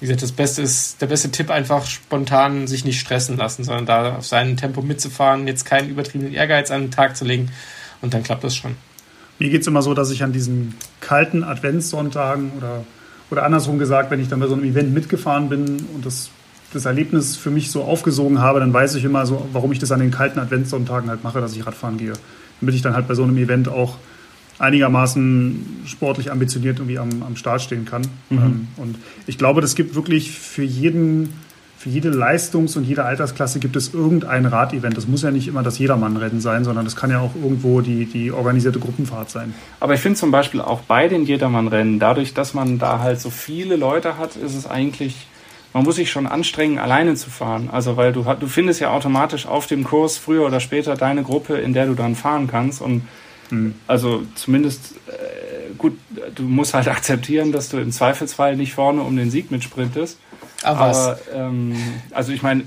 wie gesagt, das Beste ist, der beste Tipp einfach spontan sich nicht stressen lassen, sondern da auf sein Tempo mitzufahren, jetzt keinen übertriebenen Ehrgeiz an den Tag zu legen und dann klappt das schon. Mir geht es immer so, dass ich an diesen kalten Adventssonntagen oder, oder andersrum gesagt, wenn ich dann bei so einem Event mitgefahren bin und das, das Erlebnis für mich so aufgesogen habe, dann weiß ich immer so, warum ich das an den kalten Adventssonntagen halt mache, dass ich Radfahren gehe. Damit ich dann halt bei so einem Event auch einigermaßen sportlich ambitioniert irgendwie am, am Start stehen kann. Mhm. Ähm, und ich glaube, das gibt wirklich für jeden, für jede Leistungs- und jede Altersklasse gibt es irgendein Radevent. Das muss ja nicht immer das Jedermannrennen sein, sondern das kann ja auch irgendwo die, die organisierte Gruppenfahrt sein. Aber ich finde zum Beispiel auch bei den Jedermannrennen, dadurch, dass man da halt so viele Leute hat, ist es eigentlich man muss sich schon anstrengen, alleine zu fahren. Also weil du, du findest ja automatisch auf dem Kurs früher oder später deine Gruppe, in der du dann fahren kannst. Und. Also zumindest äh, gut, du musst halt akzeptieren, dass du im Zweifelsfall nicht vorne um den Sieg mitsprintest. Ach, aber ähm, also ich meine,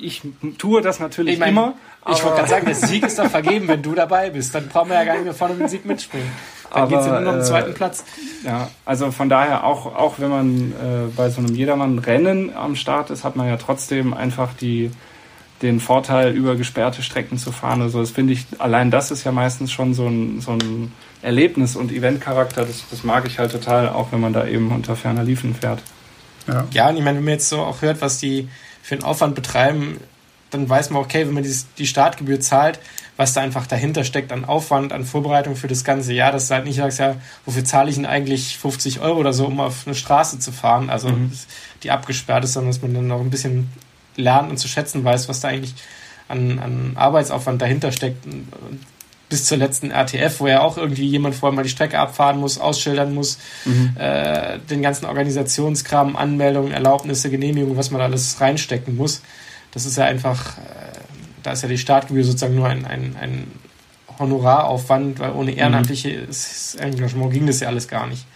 ich tue das natürlich ich mein, immer. Ich wollte gerade sagen, der Sieg ist doch vergeben, wenn du dabei bist. Dann brauchen wir ja gar nicht mehr vorne um den Sieg mitspringen. Dann geht es ja nur noch um den zweiten äh, Platz. Ja, also von daher auch, auch wenn man äh, bei so einem Jedermann-Rennen am Start ist, hat man ja trotzdem einfach die den Vorteil, über gesperrte Strecken zu fahren. Also das finde ich, allein das ist ja meistens schon so ein, so ein Erlebnis und Eventcharakter. Das, das mag ich halt total, auch wenn man da eben unter ferner Liefen fährt. Ja, ja und ich meine, wenn man jetzt so auch hört, was die für einen Aufwand betreiben, dann weiß man, okay, wenn man die, die Startgebühr zahlt, was da einfach dahinter steckt an Aufwand, an Vorbereitung für das ganze Jahr, dass du halt nicht sagst, ja, wofür zahle ich denn eigentlich 50 Euro oder so, um auf eine Straße zu fahren, also mhm. die abgesperrt ist, sondern dass man dann noch ein bisschen lernen und zu schätzen weiß, was da eigentlich an, an Arbeitsaufwand dahinter steckt. Bis zur letzten RTF, wo ja auch irgendwie jemand vorher mal die Strecke abfahren muss, ausschildern muss, mhm. äh, den ganzen Organisationskram, Anmeldungen, Erlaubnisse, Genehmigungen, was man da alles reinstecken muss. Das ist ja einfach, äh, da ist ja die Startgebühr sozusagen nur ein, ein, ein Honoraraufwand, weil ohne ehrenamtliches mhm. Engagement ging das ja alles gar nicht.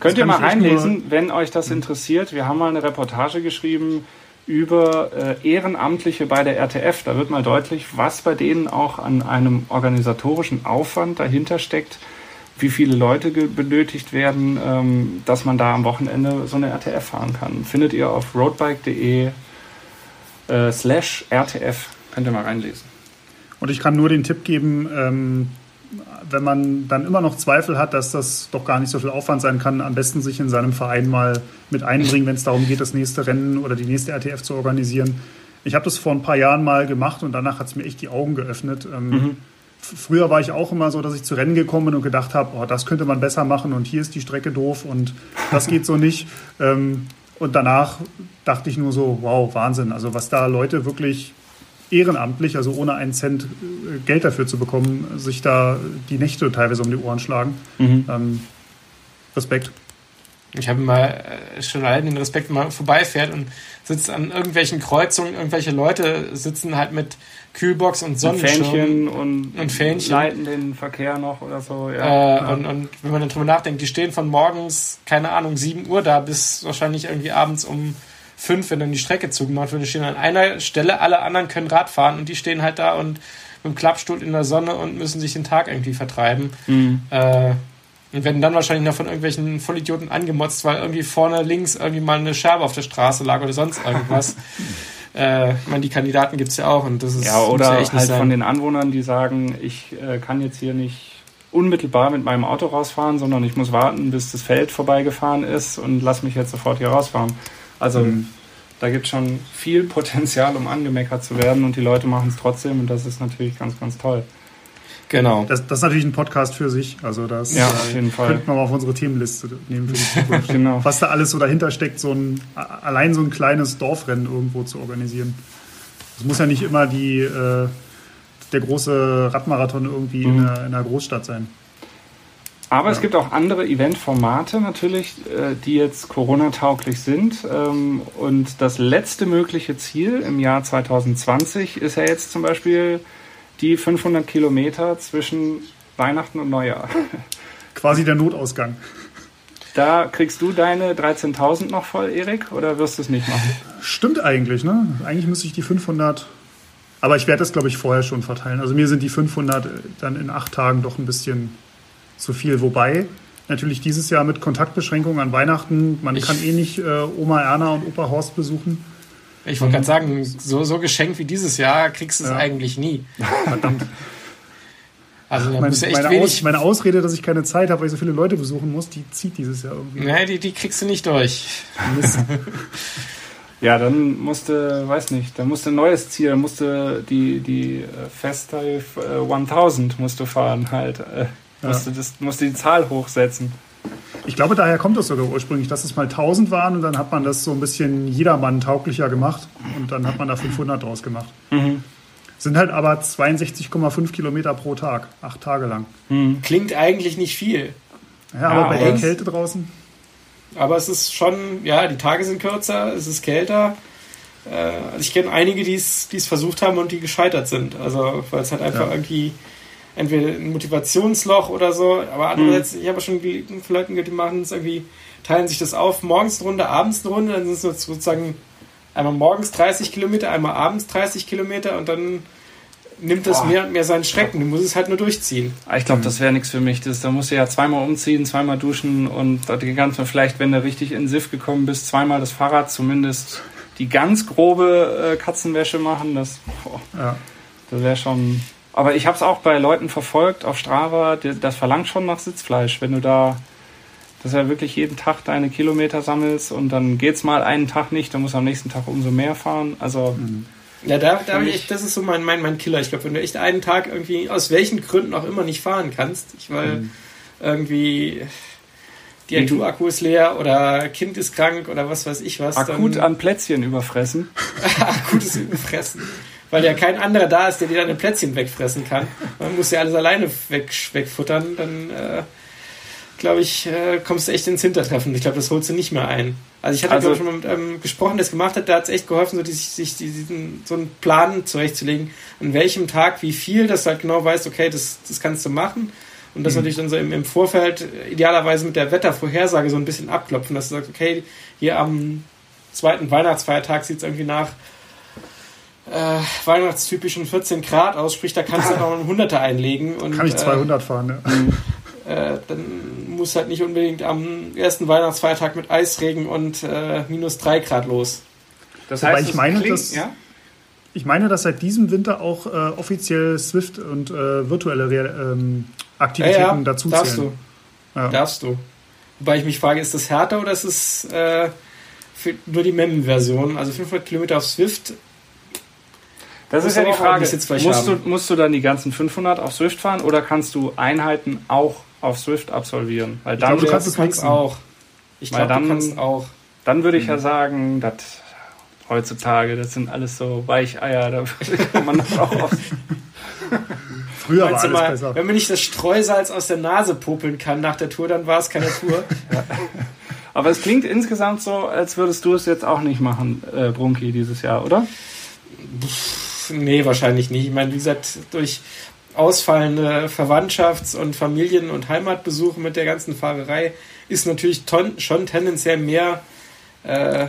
Könnt ihr mal reinlesen, wenn euch das interessiert. Wir haben mal eine Reportage geschrieben, über äh, Ehrenamtliche bei der RTF. Da wird mal deutlich, was bei denen auch an einem organisatorischen Aufwand dahinter steckt, wie viele Leute benötigt werden, ähm, dass man da am Wochenende so eine RTF fahren kann. Findet ihr auf roadbike.de äh, slash RTF. Könnt ihr mal reinlesen. Und ich kann nur den Tipp geben, ähm, wenn man dann immer noch Zweifel hat, dass das doch gar nicht so viel Aufwand sein kann, am besten sich in seinem Verein mal mit einbringen, wenn es darum geht, das nächste Rennen oder die nächste RTF zu organisieren. Ich habe das vor ein paar Jahren mal gemacht und danach hat es mir echt die Augen geöffnet. Ähm, mhm. Früher war ich auch immer so, dass ich zu Rennen gekommen bin und gedacht habe, oh, das könnte man besser machen und hier ist die Strecke doof und das geht so nicht. Ähm, und danach dachte ich nur so, wow, Wahnsinn. Also was da Leute wirklich ehrenamtlich, also ohne einen Cent äh, Geld dafür zu bekommen, sich da die Nächte teilweise um die Ohren schlagen. Mhm. Ähm, Respekt. Ich habe mal äh, schon allein den Respekt, wenn man vorbeifährt und sitzt an irgendwelchen Kreuzungen, irgendwelche Leute sitzen halt mit Kühlbox und Sonnenschirm. Fähnchen und, und Fähnchen. leiten den Verkehr noch oder so. Ja, äh, und, und wenn man dann drüber nachdenkt, die stehen von morgens, keine Ahnung, 7 Uhr da bis wahrscheinlich irgendwie abends um fünf, wenn dann die Strecke zugemacht wird, die stehen an einer Stelle, alle anderen können Rad fahren und die stehen halt da und mit dem Klappstuhl in der Sonne und müssen sich den Tag irgendwie vertreiben. Mhm. Äh, und werden dann wahrscheinlich noch von irgendwelchen Vollidioten angemotzt, weil irgendwie vorne links irgendwie mal eine Scherbe auf der Straße lag oder sonst irgendwas. Äh, ich meine, die Kandidaten gibt es ja auch und das ist Ja, oder ja halt echt nicht sein. von den Anwohnern, die sagen, ich äh, kann jetzt hier nicht unmittelbar mit meinem Auto rausfahren, sondern ich muss warten, bis das Feld vorbeigefahren ist und lass mich jetzt sofort hier rausfahren. Also Mhm. da gibt es schon viel Potenzial, um angemeckert zu werden und die Leute machen es trotzdem und das ist natürlich ganz, ganz toll. Genau. Das, das ist natürlich ein Podcast für sich. Also das Ja, äh, auf jeden Fall. könnten wir mal auf unsere Themenliste nehmen für die Zukunft. Genau. Was da alles so dahinter steckt, so ein allein so ein kleines Dorfrennen irgendwo zu organisieren. Es muss ja nicht immer die äh, der große Radmarathon irgendwie Mhm. in, einer, in einer Großstadt sein. Aber es Ja. gibt auch andere Eventformate natürlich, äh, die jetzt Corona-tauglich sind. Ähm, Und das letzte mögliche Ziel im Jahr 2020 ist ja jetzt zum Beispiel die 500 Kilometer zwischen Weihnachten und Neujahr. Quasi der Notausgang. Da kriegst du deine 13.000 noch voll, Erik, oder wirst du es nicht machen? Stimmt eigentlich, ne? Eigentlich müsste ich die 500. Aber ich werde das, glaube ich, vorher schon verteilen. Also mir sind die 500 dann in acht Tagen doch ein bisschen zu viel. Wobei natürlich dieses Jahr mit Kontaktbeschränkungen an Weihnachten, man Ich- kann eh nicht äh, Oma Erna und Opa Horst besuchen. Ich wollte gerade sagen, so, so geschenkt wie dieses Jahr kriegst du es Ja. eigentlich nie. Verdammt. Also da Mein, musst du echt meine, Aus, wenig. meine Ausrede, dass ich keine Zeit habe, weil ich so viele Leute besuchen muss, die zieht dieses Jahr irgendwie. Nee, die, die kriegst du nicht durch. Mist. Ja, dann musste, weiß nicht, dann musste ein neues Ziel, dann musste die, die äh, Festdive äh, 1000 musst du fahren halt. Ja. musste, das, musste die Zahl hochsetzen. Ich glaube, daher kommt das sogar ursprünglich, dass es mal 1000 waren und dann hat man das so ein bisschen jedermann tauglicher gemacht und dann hat man da 500 draus gemacht. Sind halt aber 62,5 Kilometer pro Tag, acht Tage lang. Klingt eigentlich nicht viel. Ja, aber bei aber der es- Kälte draußen. Aber es ist schon, ja, die Tage sind kürzer, es ist kälter. Äh, also ich kenne einige, die es die es versucht haben und die gescheitert sind. Also, weil es halt einfach Ja. irgendwie entweder ein Motivationsloch oder so. Aber andererseits, ich habe schon von Leuten, gehört, die machen es irgendwie, teilen sich das auf, morgens eine Runde, abends eine Runde, dann sind es sozusagen einmal morgens 30 Kilometer, einmal abends 30 Kilometer und dann nimmt das Boah. mehr und mehr seinen Schrecken. Du musst es halt nur durchziehen. Ah, Ich glaube, das wäre nichts für mich. Das, da musst du ja zweimal umziehen, zweimal duschen und die ganze, vielleicht, wenn du richtig in den Siff gekommen bist, zweimal das Fahrrad zumindest die ganz grobe äh, Katzenwäsche machen. Das, boah, Ja. das wäre schon. Aber ich habe es auch bei Leuten verfolgt auf Strava. Das verlangt schon nach Sitzfleisch, wenn du da, dass du ja wirklich jeden Tag deine Kilometer sammelst und dann geht's mal einen Tag nicht, dann musst du am nächsten Tag umso mehr fahren. Also Ja, da, da ich echt, das ist so mein, mein, mein Killer. Ich glaube, wenn du echt einen Tag irgendwie, aus welchen Gründen auch immer, nicht fahren kannst, ich, weil irgendwie die Akku ist leer oder Kind ist krank oder was weiß ich was, akut an Plätzchen überfressen. akut ist überfressen. Weil ja kein anderer da ist, der dir deine Plätzchen wegfressen kann. Man muss ja alles alleine weg, wegfuttern, dann äh, glaube ich, äh, kommst du echt ins Hintertreffen. Ich glaube, das holst du nicht mehr ein. Also ich hatte Also- ich, schon mal mit einem gesprochen, der es gemacht hat, da hat es echt geholfen, so die, sich diesen, so einen Plan zurechtzulegen, an welchem Tag wie viel, dass du halt genau weißt, okay, das, das kannst du machen. Und das natürlich dann so im, im Vorfeld äh, idealerweise mit der Wettervorhersage so ein bisschen abklopfen, dass du sagst, okay, hier am zweiten Weihnachtsfeiertag sieht es irgendwie nach äh, weihnachtstypischen 14 Grad aus, sprich, da kannst du noch einen Hunderter einlegen. Und, Kann ich äh, 200 fahren. Ja. äh, dann muss halt nicht unbedingt am ersten Weihnachtsfeiertag mit Eisregen und äh, minus 3 Grad los. Das Wobei heißt, ich es meine, klingt- dass- ja? Ich meine, dass seit diesem Winter auch äh, offiziell Swift und äh, virtuelle Re ähm, Aktivitäten dazu darfst zählen. du. Ja. Darfst du. Wobei ich mich frage, ist das härter oder ist es äh, für nur die Mem-Version? Also 500 Kilometer auf Swift. Das Musst ist ja die Frage. Musst du, musst du dann die ganzen 500 auf Swift fahren oder kannst du Einheiten auch auf Swift absolvieren? Weil dann, glaub, du Ja, kannst es mixen. auch. Ich glaube, du dann- kannst auch. dann würde ich Mhm. ja sagen, dass heutzutage, das sind alles so Weicheier, da kann man das auch auf, Früher war Meinst du alles mal, besser. wenn man nicht das Streusalz aus der Nase popeln kann nach der Tour, dann war es keine Tour. Aber es klingt insgesamt so, als würdest du es jetzt auch nicht machen, äh, Brunki, dieses Jahr, oder? Nee, wahrscheinlich nicht. Ich meine, wie gesagt, durch ausfallende Verwandtschafts- und Familien- und Heimatbesuche mit der ganzen Fahrerei ist natürlich schon tendenziell mehr äh,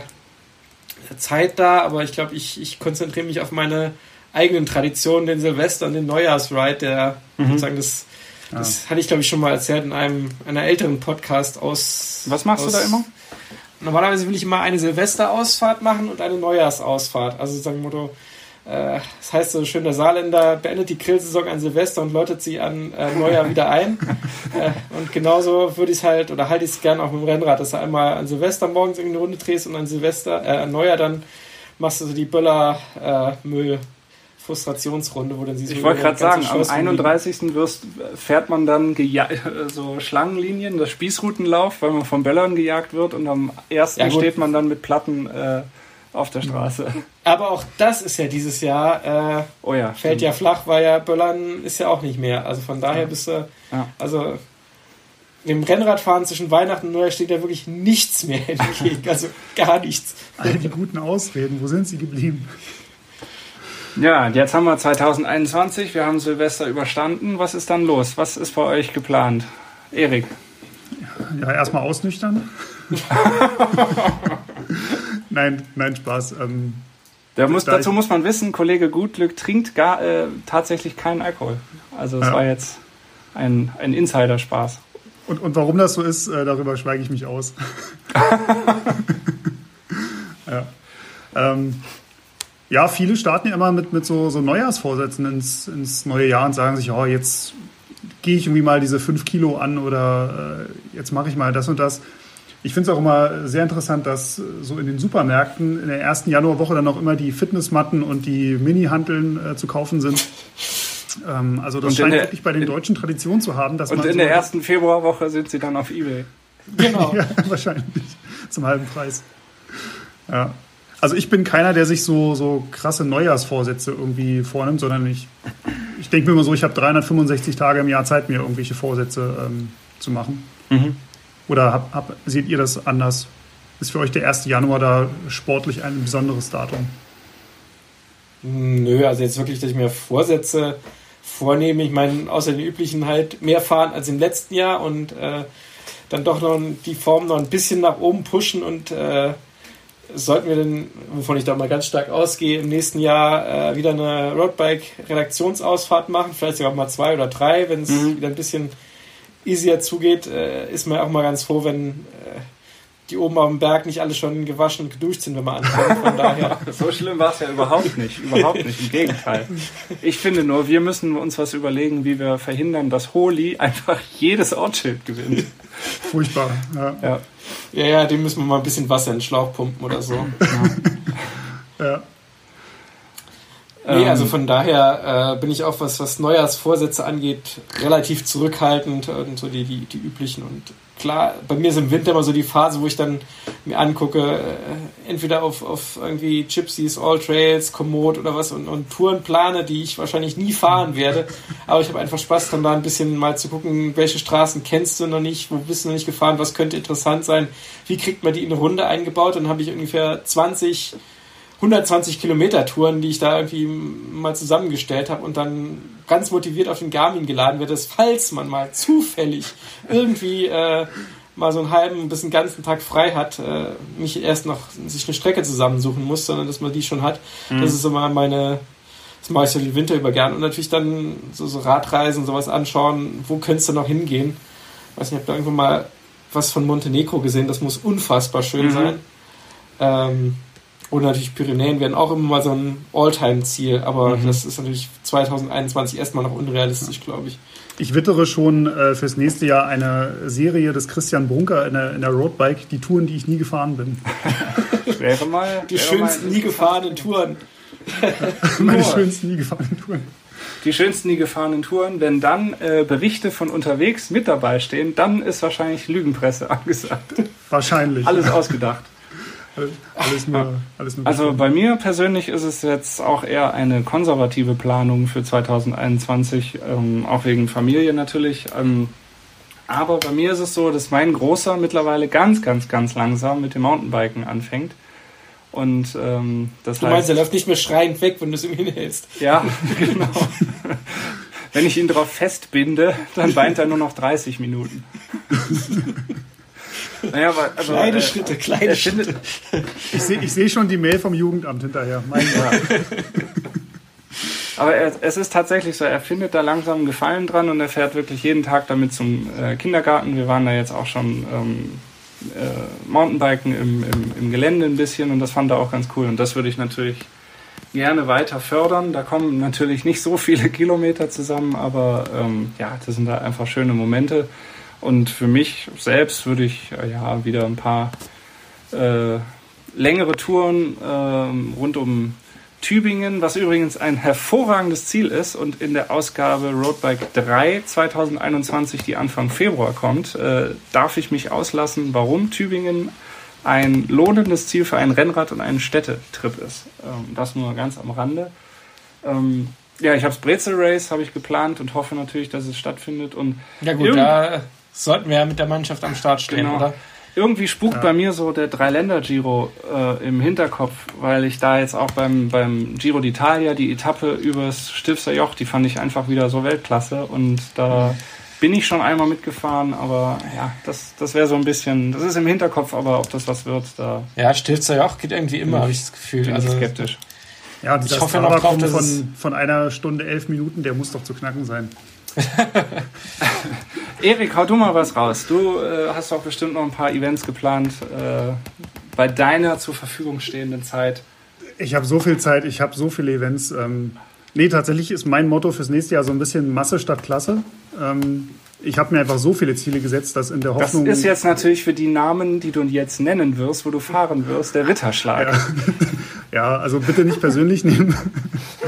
Zeit da, aber ich glaube, ich, ich konzentriere mich auf meine eigenen Traditionen, den Silvester und den Neujahrsride, der Mhm. sozusagen das, das hatte ich glaube ich schon mal erzählt in einem einer älteren Podcast aus. Was machst du aus, da immer? normalerweise will ich immer eine Silvesterausfahrt machen und eine Neujahrsausfahrt. Also sagen Motto, das heißt so schön, der Saarländer beendet die Grillsaison an Silvester und läutet sie an äh, Neujahr wieder ein. äh, und genauso würde ich es halt, oder halte ich es gern auch mit dem Rennrad, dass du einmal an Silvester morgens eine Runde drehst und an Silvester, äh, an Neujahr dann machst du so die Böller-Müll. Äh, Frustrationsrunde, wo dann sie so Ich wollte gerade sagen, am 31. Wirst, fährt man dann so Schlangenlinien, das Spießrutenlauf, weil man von Böllern gejagt wird und am 1. Ja, steht man dann mit Platten äh, auf der Straße. Aber auch das ist ja dieses Jahr, äh, oh ja, fällt stimmt. ja flach, weil ja Böllern ist ja auch nicht mehr. Also von daher bist du, ja. also dem Rennradfahren zwischen Weihnachten und Neujahr steht ja wirklich nichts mehr entgegen. Also gar nichts. All die guten Ausreden, wo sind sie geblieben? Ja, jetzt haben wir 2021, wir haben Silvester überstanden. Was ist dann los? Was ist bei euch geplant? Erik? Ja, erstmal ausnüchtern. nein, nein, Spaß. Ähm, muss, dazu muss man wissen, Kollege Gutglück trinkt gar, äh, tatsächlich keinen Alkohol. Also es ja. war jetzt ein, ein Insider-Spaß. Und, und warum das so ist, äh, darüber schweige ich mich aus. ja. Ähm, ja, viele starten ja immer mit, mit so, so Neujahrsvorsätzen ins, ins neue Jahr und sagen sich, oh, jetzt gehe ich irgendwie mal diese fünf Kilo an oder äh, jetzt mache ich mal das und das. Ich finde es auch immer sehr interessant, dass so in den Supermärkten in der ersten Januarwoche dann auch immer die Fitnessmatten und die Mini-Hanteln äh, zu kaufen sind. Ähm, also das scheint der, wirklich bei den Deutschen Tradition zu haben. Dass und man in so der ersten Februarwoche sind sie dann auf Ebay. Genau. ja, wahrscheinlich. Zum halben Preis. Ja. Also ich bin keiner, der sich so, so krasse Neujahrsvorsätze irgendwie vornimmt, sondern ich, ich denke mir immer so, ich habe 365 Tage im Jahr Zeit, mir irgendwelche Vorsätze ähm, zu machen. Mhm. Oder hab, hab, seht ihr das anders? Ist für euch der 1. Januar da sportlich ein besonderes Datum? Nö, also jetzt wirklich, dass ich mir Vorsätze vornehme. Ich meine, außer den üblichen halt mehr fahren als im letzten Jahr und äh, dann doch noch die Form noch ein bisschen nach oben pushen und äh, sollten wir denn, wovon ich da mal ganz stark ausgehe, im nächsten Jahr äh, wieder eine Roadbike-Redaktionsausfahrt machen, vielleicht sogar mal zwei oder drei, wenn es mhm. wieder ein bisschen easier zugeht, äh, ist man auch mal ganz froh, wenn äh, die oben auf dem Berg nicht alle schon gewaschen und geduscht sind, wenn man ankommt. Von daher. so schlimm war es ja überhaupt nicht. Überhaupt nicht. Im Gegenteil. Ich finde nur, wir müssen uns was überlegen, wie wir verhindern, dass Holi einfach jedes Ortsschild gewinnt. Furchtbar. Ja. ja. Ja, ja, dem müssen wir mal ein bisschen Wasser in den Schlauch pumpen oder so. ja. ja. Nee, also ähm. von daher äh, bin ich auch, was, was Neujahrsvorsätze angeht, relativ zurückhaltend und so die, die, die üblichen. Und klar, bei mir ist im Winter immer so die Phase, wo ich dann mir angucke, äh, entweder auf, auf irgendwie Gypsies, All Trails, Komoot oder was und, und Touren plane, die ich wahrscheinlich nie fahren werde. Aber ich habe einfach Spaß dann da ein bisschen mal zu gucken, welche Straßen kennst du noch nicht, wo bist du noch nicht gefahren, was könnte interessant sein, wie kriegt man die in eine Runde eingebaut. Dann habe ich ungefähr 20 120 Kilometer Touren, die ich da irgendwie mal zusammengestellt habe und dann ganz motiviert auf den Garmin geladen wird, dass falls man mal zufällig irgendwie äh, mal so einen halben bis einen ganzen Tag frei hat, äh, nicht erst noch sich eine Strecke zusammensuchen muss, sondern dass man die schon hat. Mhm. Das ist immer meine, das mache ich ja den Winter über gern und natürlich dann so, so Radreisen, sowas anschauen, wo könntest du noch hingehen? Ich weiß nicht, ich habe da irgendwo mal was von Montenegro gesehen, das muss unfassbar schön mhm. sein. Ähm, und natürlich Pyrenäen werden auch immer mal so ein All-Time-Ziel, aber mhm. das ist natürlich 2021 erstmal noch unrealistisch, glaube ich. Ich wittere schon äh, fürs nächste Jahr eine Serie des Christian Brunker in der, in der Roadbike, die Touren, die ich nie gefahren bin. wäre mal. Die wäre schönsten mal nie gefahrenen Touren. Meine schönsten nie gefahrenen Touren. Die schönsten nie gefahrenen Touren, wenn dann äh, Berichte von unterwegs mit dabei stehen, dann ist wahrscheinlich Lügenpresse angesagt. Wahrscheinlich. Alles ausgedacht. Alles nur, alles nur also bei mir persönlich ist es jetzt auch eher eine konservative Planung für 2021, ähm, auch wegen Familie natürlich. Ähm, aber bei mir ist es so, dass mein Großer mittlerweile ganz, ganz, ganz langsam mit dem Mountainbiken anfängt. Und ähm, das Du meinst, er läuft nicht mehr schreiend weg, wenn du es ihm hinhältst. Ja, genau. wenn ich ihn darauf festbinde, dann weint er nur noch 30 Minuten. Naja, aber, also, kleine äh, Schritte, kleine Schritte. Ich sehe ich seh schon die Mail vom Jugendamt hinterher. Mein Gott. Aber er, es ist tatsächlich so, er findet da langsam einen Gefallen dran und er fährt wirklich jeden Tag damit zum äh, Kindergarten. Wir waren da jetzt auch schon ähm, äh, Mountainbiken im, im, im Gelände ein bisschen und das fand er auch ganz cool. Und das würde ich natürlich gerne weiter fördern. Da kommen natürlich nicht so viele Kilometer zusammen, aber ähm, ja, das sind da einfach schöne Momente. Und für mich selbst würde ich äh, ja wieder ein paar äh, längere Touren äh, rund um Tübingen, was übrigens ein hervorragendes Ziel ist und in der Ausgabe Roadbike 3 2021, die Anfang Februar kommt, äh, darf ich mich auslassen, warum Tübingen ein lohnendes Ziel für ein Rennrad und einen Städtetrip ist. Ähm, das nur ganz am Rande. Ähm, ja, ich habe das Brezel Race habe ich geplant und hoffe natürlich, dass es stattfindet. Und ja gut, da sollten wir ja mit der Mannschaft am Start stehen, genau. oder? irgendwie spukt ja. bei mir so der Dreiländer-Giro äh, im Hinterkopf, weil ich da jetzt auch beim, beim Giro d'Italia die Etappe übers Stifter Joch, die fand ich einfach wieder so Weltklasse und da bin ich schon einmal mitgefahren, aber ja, das, das wäre so ein bisschen, das ist im Hinterkopf, aber ob das was wird, da. Ja, Stifter Joch geht irgendwie immer, habe ich das Gefühl. Bin also skeptisch. Ja, ich hoffe noch drauf, von, von einer Stunde elf Minuten, der muss doch zu knacken sein. Erik, hau du mal was raus. Du äh, hast doch bestimmt noch ein paar Events geplant äh, bei deiner zur Verfügung stehenden Zeit. Ich habe so viel Zeit, ich habe so viele Events. Ähm, nee, tatsächlich ist mein Motto fürs nächste Jahr so ein bisschen Masse statt Klasse. Ähm, ich habe mir einfach so viele Ziele gesetzt, dass in der Hoffnung. Das ist jetzt natürlich für die Namen, die du jetzt nennen wirst, wo du fahren wirst, der Ritterschlag. Ja, ja also bitte nicht persönlich nehmen.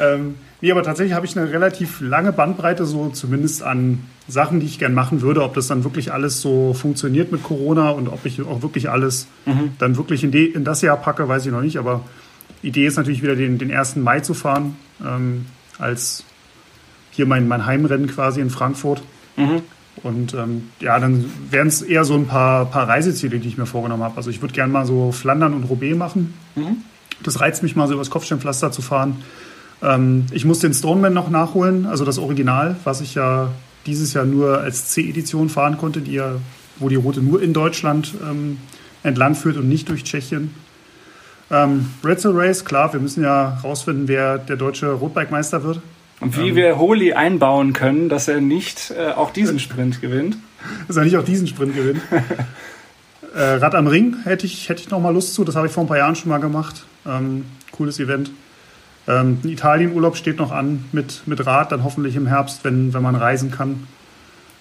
ähm, Nee, aber tatsächlich habe ich eine relativ lange Bandbreite, so zumindest an Sachen, die ich gern machen würde. Ob das dann wirklich alles so funktioniert mit Corona und ob ich auch wirklich alles mhm. dann wirklich in, in, das Jahr packe, weiß ich noch nicht. Aber Idee ist natürlich wieder den, den 1. Mai zu fahren, ähm, als hier mein, mein Heimrennen quasi in Frankfurt. Mhm. Und ähm, ja, dann wären es eher so ein paar, paar Reiseziele, die ich mir vorgenommen habe. Also ich würde gerne mal so Flandern und Roubaix machen. Mhm. Das reizt mich mal so übers Kopfsteinpflaster zu fahren. Ähm, ich muss den Stoneman noch nachholen, also das Original, was ich ja dieses Jahr nur als C-Edition fahren konnte, die ja, wo die Route nur in Deutschland ähm, entlang führt und nicht durch Tschechien. Ähm, Red Race, klar, wir müssen ja rausfinden, wer der deutsche Rotbike-Meister wird. Und wie ähm, wir Holy einbauen können, dass er nicht äh, auch diesen Sprint gewinnt. Dass er nicht auch diesen Sprint gewinnt. äh, Rad am Ring hätte ich, hätte ich noch mal Lust zu, das habe ich vor ein paar Jahren schon mal gemacht. Ähm, cooles Event. Ähm, Italienurlaub steht noch an mit, mit Rad, dann hoffentlich im Herbst, wenn, wenn man reisen kann.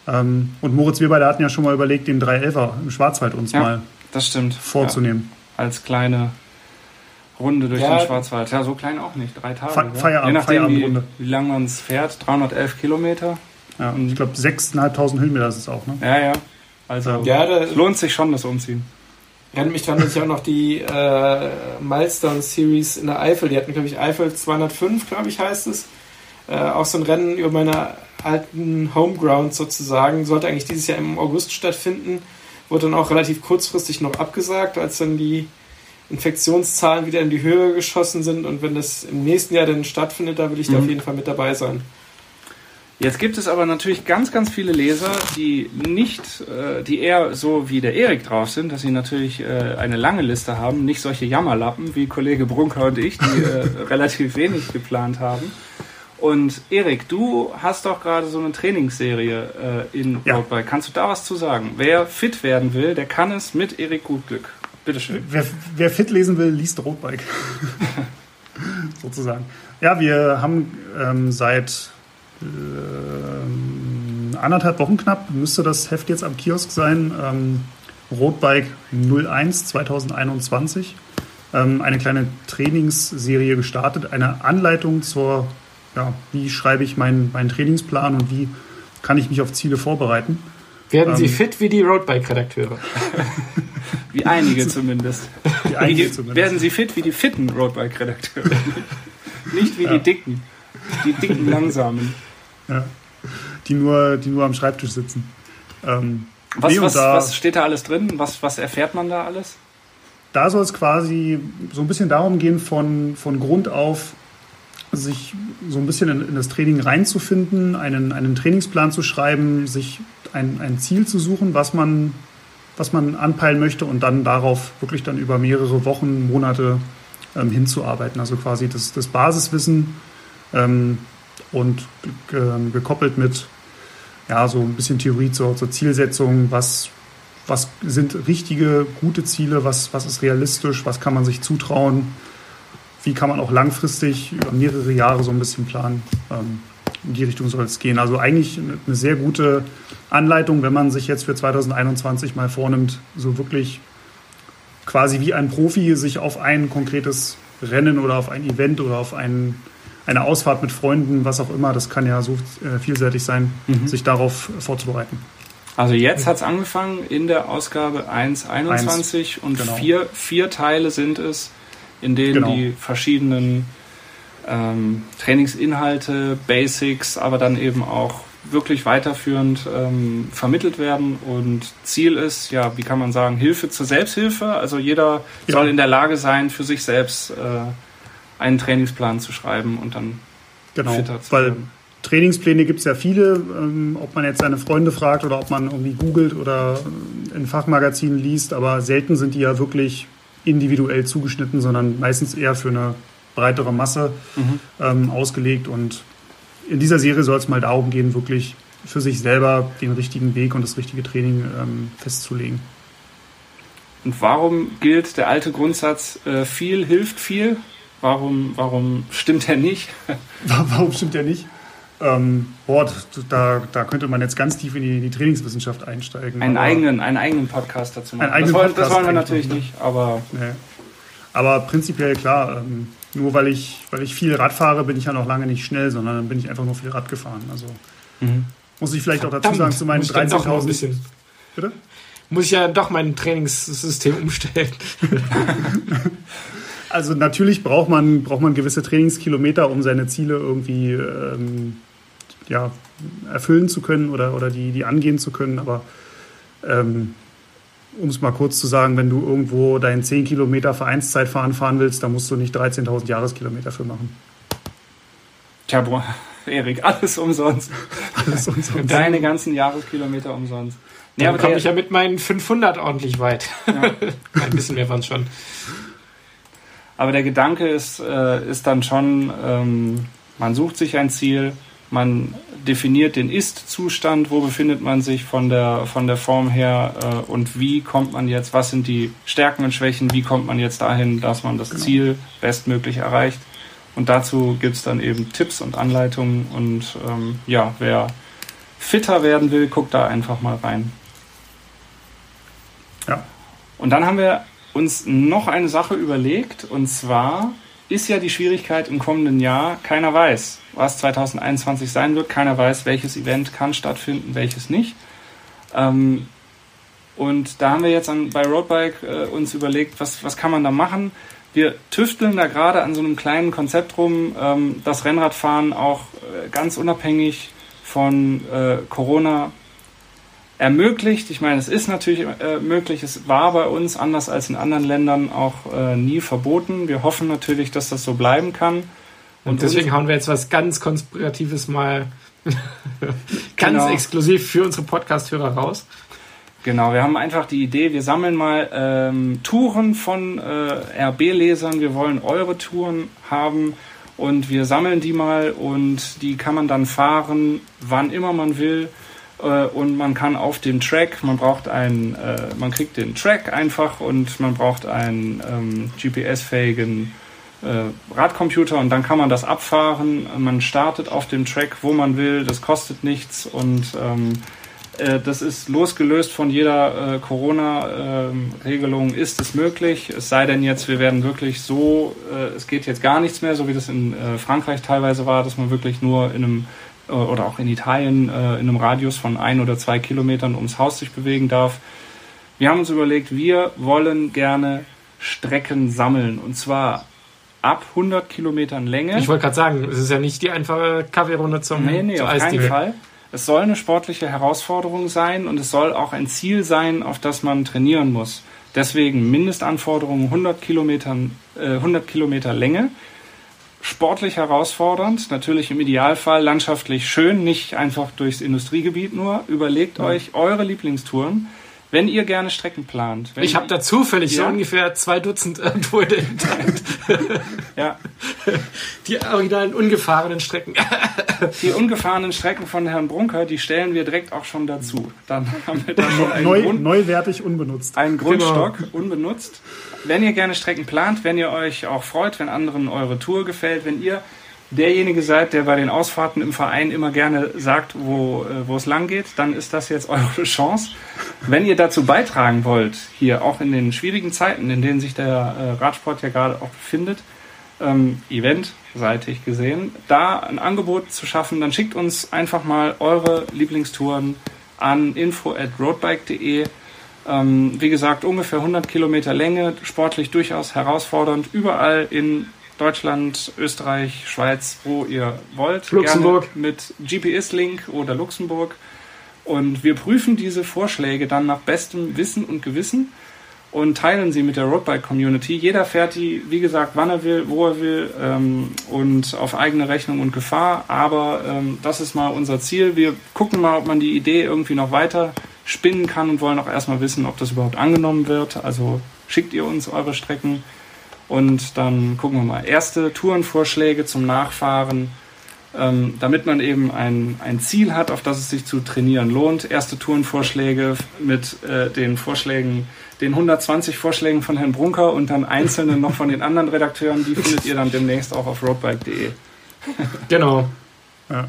Ähm, und Moritz, wir beide hatten ja schon mal überlegt, den 311er im Schwarzwald uns ja, mal das stimmt. vorzunehmen. Ja, als kleine Runde durch ja. den Schwarzwald. Ja, so klein auch nicht. Drei Tage. Fe Feierabend, Je nachdem, Feierabendrunde. Wie, wie lange man es fährt. 311 Kilometer. Ja, und ich glaube, 6.500 Höhenmeter ist es auch. Ne? Ja, ja. Also ja, lohnt sich schon das Umziehen erinnert mich daran, dass ich auch noch die äh, Milestone Series in der Eifel, die hatten, glaube ich, Eifel 205, glaube ich, heißt es. Äh, auch so ein Rennen über meine alten Homeground sozusagen. Sollte eigentlich dieses Jahr im August stattfinden. Wurde dann auch relativ kurzfristig noch abgesagt, als dann die Infektionszahlen wieder in die Höhe geschossen sind. Und wenn das im nächsten Jahr dann stattfindet, da will ich mhm. da auf jeden Fall mit dabei sein. Jetzt gibt es aber natürlich ganz, ganz viele Leser, die nicht, äh, die eher so wie der Erik drauf sind, dass sie natürlich äh, eine lange Liste haben, nicht solche Jammerlappen wie Kollege Brunker und ich, die äh, relativ wenig geplant haben. Und Erik, du hast doch gerade so eine Trainingsserie äh, in ja. Roadbike. Kannst du da was zu sagen? Wer fit werden will, der kann es mit Erik Gutglück. Bitteschön. Wer, wer fit lesen will, liest Roadbike. Sozusagen. Ja, wir haben ähm, seit äh, anderthalb Wochen knapp müsste das Heft jetzt am Kiosk sein. Ähm, Roadbike 01 2021. Ähm, eine kleine Trainingsserie gestartet, eine Anleitung zur, ja, wie schreibe ich meinen, meinen Trainingsplan und wie kann ich mich auf Ziele vorbereiten. Werden Sie ähm, fit wie die Roadbike-Redakteure? wie einige zumindest. Wie einige zumindest. Werden Sie fit wie die fitten Roadbike-Redakteure? Nicht wie ja. die dicken. Die dicken Langsamen. Ja. Die, nur, die nur am Schreibtisch sitzen. Ähm, was, nee, was, da, was steht da alles drin? Was, was erfährt man da alles? Da soll es quasi so ein bisschen darum gehen, von, von Grund auf sich so ein bisschen in, in, das Training reinzufinden, einen, einen Trainingsplan zu schreiben, sich ein, ein Ziel zu suchen, was man, was man anpeilen möchte und dann darauf wirklich dann über mehrere Wochen, Monate ähm, hinzuarbeiten. Also quasi das, das Basiswissen ähm, und gekoppelt mit ja, so ein bisschen Theorie zur, zur Zielsetzung, was, was sind richtige, gute Ziele, was, was ist realistisch, was kann man sich zutrauen, wie kann man auch langfristig über mehrere Jahre so ein bisschen planen. Ähm, in die Richtung soll es gehen. Also eigentlich eine sehr gute Anleitung, wenn man sich jetzt für 2021 mal vornimmt, so wirklich quasi wie ein Profi sich auf ein konkretes Rennen oder auf ein Event oder auf ein, eine Ausfahrt mit Freunden, was auch immer, das kann ja so äh, vielseitig sein, mhm. sich darauf vorzubereiten. Also jetzt hat es angefangen in der Ausgabe 1.21 und genau. vier, vier Teile sind es, in denen genau. die verschiedenen ähm, Trainingsinhalte, Basics, aber dann eben auch wirklich weiterführend ähm, vermittelt werden. Und Ziel ist, ja, wie kann man sagen, Hilfe zur Selbsthilfe. Also jeder ja. soll in der Lage sein, für sich selbst äh, einen Trainingsplan zu schreiben und dann genau, fitter zu weil werden. Trainingspläne gibt es ja viele, ähm, ob man jetzt seine Freunde fragt oder ob man irgendwie googelt oder in Fachmagazinen liest, aber selten sind die ja wirklich individuell zugeschnitten, sondern meistens eher für eine breitere Masse mhm. ähm, ausgelegt. Und in dieser Serie soll es mal darum gehen, wirklich für sich selber den richtigen Weg und das richtige Training ähm, festzulegen. Und warum gilt der alte Grundsatz, äh, viel hilft viel? Warum, warum stimmt er nicht? warum stimmt er nicht? Ähm, boah, da, da könnte man jetzt ganz tief in die, die Trainingswissenschaft einsteigen. Einen eigenen, einen eigenen Podcast dazu machen. das, wollen, das wollen wir natürlich nicht, aber. Nee. Aber prinzipiell klar, ähm, nur weil ich, weil ich viel Rad fahre, bin ich ja noch lange nicht schnell, sondern dann bin ich einfach nur viel Rad gefahren. Also mhm. muss ich vielleicht Verdammt, auch dazu sagen, zu meinen 13.000. Bitte? Muss ich ja doch mein Trainingssystem umstellen. also natürlich braucht man, braucht man gewisse Trainingskilometer, um seine Ziele irgendwie ähm, ja, erfüllen zu können oder, oder die, die angehen zu können. Aber ähm, um es mal kurz zu sagen, wenn du irgendwo dein 10 Kilometer Vereinszeitfahren fahren willst, dann musst du nicht 13.000 Jahreskilometer für machen. Tja, boah, Erik, alles umsonst. alles umsonst. Deine ganzen Jahreskilometer umsonst. Nee, dann komme ich ja mit meinen 500 ordentlich weit. Ja. Ein bisschen mehr waren es schon. Aber der Gedanke ist, äh, ist dann schon, ähm, man sucht sich ein Ziel, man definiert den Ist-Zustand, wo befindet man sich von der, von der Form her äh, und wie kommt man jetzt, was sind die Stärken und Schwächen, wie kommt man jetzt dahin, dass man das genau. Ziel bestmöglich erreicht. Und dazu gibt es dann eben Tipps und Anleitungen und ähm, ja, wer fitter werden will, guckt da einfach mal rein. Ja. Und dann haben wir uns noch eine Sache überlegt und zwar ist ja die Schwierigkeit im kommenden Jahr, keiner weiß, was 2021 sein wird, keiner weiß, welches Event kann stattfinden, welches nicht. Ähm, und da haben wir jetzt an, bei Roadbike äh, uns überlegt, was, was kann man da machen. Wir tüfteln da gerade an so einem kleinen Konzept rum, ähm, das Rennradfahren auch äh, ganz unabhängig von äh, Corona ermöglicht. Ich meine, es ist natürlich äh, möglich. Es war bei uns anders als in anderen Ländern auch äh, nie verboten. Wir hoffen natürlich, dass das so bleiben kann. Und, deswegen hauen wir jetzt was ganz Konspiratives mal ganz genau. exklusiv für unsere Podcast-Hörer raus. Genau, wir haben einfach die Idee, wir sammeln mal ähm, Touren von äh, RB-Lesern. Wir wollen eure Touren haben und wir sammeln die mal und die kann man dann fahren, wann immer man will äh, und man kann auf dem Track, man braucht einen, äh, man kriegt den Track einfach und man braucht einen ähm, GPS-fähigen äh, Radcomputer und dann kann man das abfahren. Man startet auf dem Track, wo man will, das kostet nichts und ähm, äh, das ist losgelöst von jeder äh, Corona-Regelung, ist es möglich. Es sei denn jetzt, wir werden wirklich so, äh, es geht jetzt gar nichts mehr, so wie das in äh, Frankreich teilweise war, dass man wirklich nur in einem äh, oder auch in Italien äh, in einem Radius von ein oder zwei Kilometern ums Haus sich bewegen darf. Wir haben uns überlegt, wir wollen gerne Strecken sammeln und zwar ab 100 Kilometern Länge. Ich wollte gerade sagen, es ist ja nicht die einfache Kaffeerunde zum Nee, nee, auf keinen Fall. Es soll eine sportliche Herausforderung sein und es soll auch ein Ziel sein, auf das man trainieren muss. Deswegen Mindestanforderungen 100 Kilometern, äh, 100 Kilometer Länge sportlich herausfordernd, natürlich im Idealfall landschaftlich schön, nicht einfach durchs Industriegebiet nur. Überlegt ja. euch eure Lieblingstouren. Wenn ihr gerne Strecken plant. Ich habe da zufällig ja. so ungefähr zwei Dutzend irgendwo in der Hinterhand. ja. Die originalen ungefahrenen Strecken. Die ungefahrenen Strecken von Herrn Brunker, die stellen wir direkt auch schon dazu. Dann haben wir dann schon einen, Neu, Grund, neuwertig unbenutzt. einen Grundstock unbenutzt. Wenn ihr gerne Strecken plant, wenn ihr euch auch freut, wenn anderen eure Tour gefällt, wenn ihr derjenige seid, der bei den Ausfahrten im Verein immer gerne sagt, wo, äh, wo es lang geht, dann ist das jetzt eure Chance. Wenn ihr dazu beitragen wollt, hier auch in den schwierigen Zeiten, in denen sich der äh, Radsport ja gerade auch befindet, ähm, eventseitig gesehen, da ein Angebot zu schaffen, dann schickt uns einfach mal eure Lieblingstouren an info at roadbike.de. Ähm, wie gesagt, ungefähr 100 Kilometer Länge, sportlich durchaus herausfordernd, überall in Deutschland, Österreich, Schweiz, wo ihr wollt. Luxemburg. Gerne mit GPS-Link oder Luxemburg. Und wir prüfen diese Vorschläge dann nach bestem Wissen und Gewissen und teilen sie mit der Roadbike-Community. Jeder fährt die, wie gesagt, wann er will, wo er will ähm, und auf eigene Rechnung und Gefahr. Aber ähm, das ist mal unser Ziel. Wir gucken mal, ob man die Idee irgendwie noch weiter spinnen kann und wollen auch erstmal wissen, ob das überhaupt angenommen wird. Also schickt ihr uns eure Strecken und dann gucken wir mal. Erste Tourenvorschläge zum Nachfahren, ähm, damit man eben ein, ein Ziel hat, auf das es sich zu trainieren lohnt. Erste Tourenvorschläge mit äh, den Vorschlägen, den 120 Vorschlägen von Herrn Brunker und dann einzelne noch von den anderen Redakteuren, die findet ihr dann demnächst auch auf roadbike.de. Genau. Ja.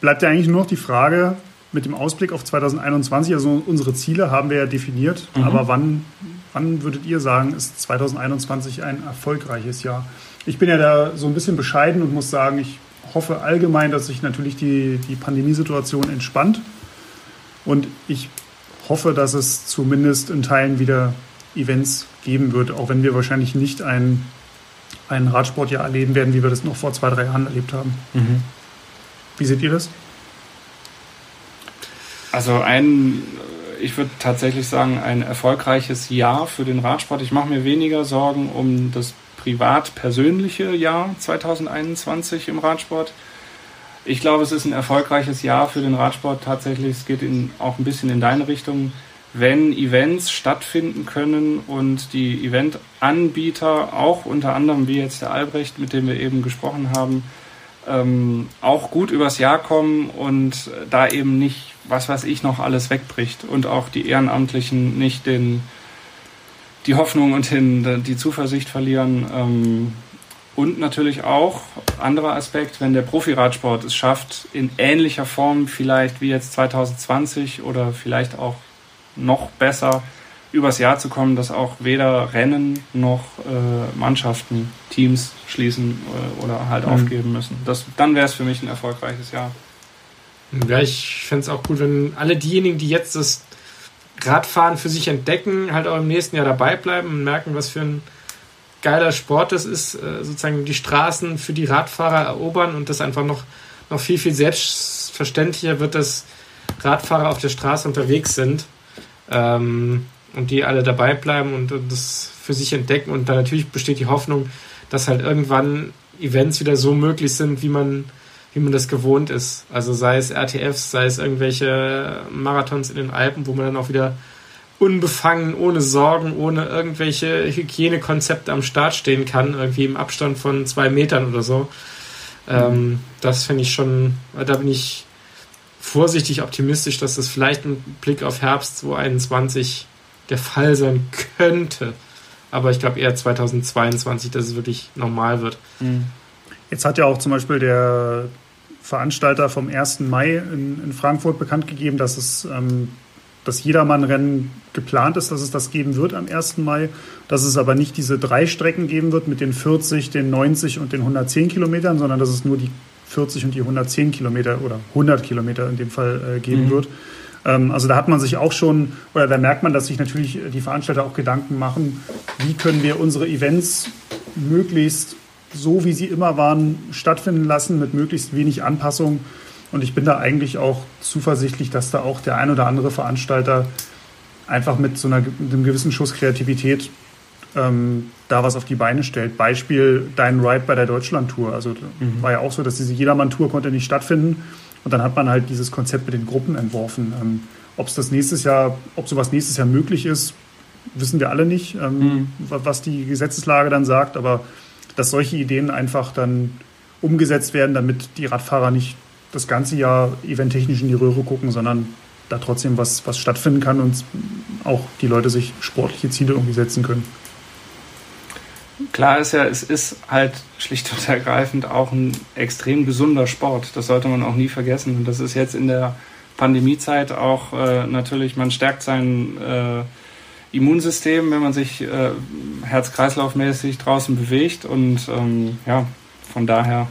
Bleibt ja eigentlich nur noch die Frage mit dem Ausblick auf 2021. Also unsere Ziele haben wir ja definiert, Mhm. aber wann, wann würdet ihr sagen, ist 2021 ein erfolgreiches Jahr? Ich bin ja da so ein bisschen bescheiden und muss sagen, ich hoffe allgemein, dass sich natürlich die, die Pandemiesituation entspannt. Und ich hoffe, dass es zumindest in Teilen wieder Events geben wird, auch wenn wir wahrscheinlich nicht ein, ein Radsportjahr erleben werden, wie wir das noch vor zwei, drei Jahren erlebt haben. Wie seht ihr das? Also ein, ich würde tatsächlich sagen, ein erfolgreiches Jahr für den Radsport. Ich mache mir weniger Sorgen um das privat-persönliche Jahr 2021 im Radsport. Ich glaube, es ist ein erfolgreiches Jahr für den Radsport tatsächlich. Es geht in, auch ein bisschen in deine Richtung. Wenn Events stattfinden können und die Eventanbieter, auch unter anderem wie jetzt der Albrecht, mit dem wir eben gesprochen haben, ähm, auch gut übers Jahr kommen und da eben nicht, was weiß ich, noch alles wegbricht und auch die Ehrenamtlichen nicht den, die Hoffnung und den, die Zuversicht verlieren. Ähm, und natürlich auch, anderer Aspekt, wenn der Profiradsport es schafft, in ähnlicher Form vielleicht wie jetzt 2020 oder vielleicht auch noch besser übers Jahr zu kommen, dass auch weder Rennen noch äh, Mannschaften, Teams schließen äh, oder halt Mhm. aufgeben müssen. Das, dann wäre es für mich ein erfolgreiches Jahr. Ja, ich fände es auch gut, wenn alle diejenigen, die jetzt das Radfahren für sich entdecken, halt auch im nächsten Jahr dabei bleiben und merken, was für ein geiler Sport das ist, äh, sozusagen die Straßen für die Radfahrer erobern und das einfach noch, noch viel, viel selbstverständlicher wird, dass Radfahrer auf der Straße unterwegs sind ähm, und die alle dabei bleiben und, und das für sich entdecken. Und da natürlich besteht die Hoffnung, dass halt irgendwann Events wieder so möglich sind, wie man, wie man das gewohnt ist. Also sei es RTFs, sei es irgendwelche Marathons in den Alpen, wo man dann auch wieder unbefangen, ohne Sorgen, ohne irgendwelche Hygienekonzepte am Start stehen kann, irgendwie im Abstand von zwei Metern oder so. Ähm, das finde ich schon, da bin ich vorsichtig optimistisch, dass das vielleicht mit Blick auf Herbst 2021 der Fall sein könnte. Aber ich glaube eher 2022, dass es wirklich normal wird. Jetzt hat ja auch zum Beispiel der Veranstalter vom 1. Mai in, in Frankfurt bekannt gegeben, dass es ähm, das Jedermann-Rennen geplant ist, dass es das geben wird am 1. Mai, dass es aber nicht diese drei Strecken geben wird mit den 40, den 90 und den 110 Kilometern, sondern dass es nur die 40 und die 110 Kilometer oder 100 Kilometer in dem Fall äh, geben Mhm. wird. Ähm, also da hat man sich auch schon, oder da merkt man, dass sich natürlich die Veranstalter auch Gedanken machen, wie können wir unsere Events möglichst so, wie sie immer waren, stattfinden lassen, mit möglichst wenig Anpassung. Und ich bin da eigentlich auch zuversichtlich, dass da auch der ein oder andere Veranstalter einfach mit so einer, mit einem gewissen Schuss Kreativität ähm, da was auf die Beine stellt. Beispiel dein Ride bei der Deutschland-Tour. Also war ja auch so, dass diese Jedermann-Tour konnte nicht stattfinden. Und dann hat man halt dieses Konzept mit den Gruppen entworfen. Ähm, Ob es das nächstes Jahr, ob sowas nächstes Jahr möglich ist, wissen wir alle nicht, ähm, mhm. was die Gesetzeslage dann sagt, aber dass solche Ideen einfach dann umgesetzt werden, damit die Radfahrer nicht das ganze Jahr eventtechnisch in die Röhre gucken, sondern da trotzdem was, was stattfinden kann und auch die Leute sich sportliche Ziele irgendwie setzen können. Klar ist ja, es ist halt schlicht und ergreifend auch ein extrem gesunder Sport. Das sollte man auch nie vergessen. Und das ist jetzt in der Pandemiezeit auch äh, natürlich, man stärkt sein äh, Immunsystem, wenn man sich äh, herz-kreislauf-mäßig draußen bewegt. Und ähm, ja, von daher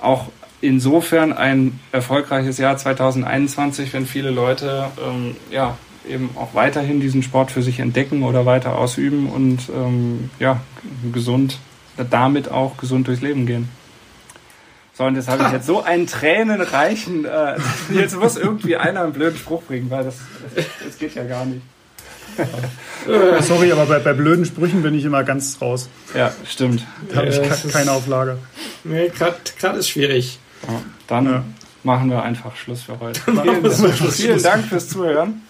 auch insofern ein erfolgreiches Jahr 2021, wenn viele Leute ähm, ja, eben auch weiterhin diesen Sport für sich entdecken oder weiter ausüben und ähm, ja, gesund, damit auch gesund durchs Leben gehen. So, und jetzt habe ich jetzt so einen tränenreichen, äh, jetzt muss irgendwie einer einen blöden Spruch bringen, weil das, das, das geht ja gar nicht. Sorry, aber bei, bei, blöden Sprüchen bin ich immer ganz raus. Ja, stimmt. Da habe ich keine Auflage. Nee, gerade ist schwierig. Ja, dann ja. machen wir einfach Schluss für heute. Vielen, vielen Dank fürs Zuhören.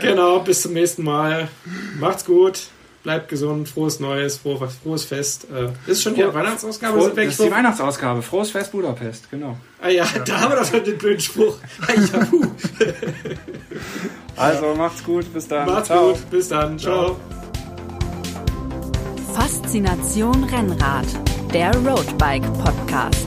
Genau, bis zum nächsten Mal. Macht's gut. Bleibt gesund, frohes Neues, frohes, frohes Fest. Äh, ist schon die Weihnachtsausgabe? Froh, das ist die Weihnachtsausgabe. Frohes Fest Budapest, genau. Ah ja, ja. da haben wir doch schon den blöden Spruch. also macht's gut, bis dann. Macht's Ciao. gut, bis dann. Ciao. Faszination Rennrad, der Roadbike Podcast.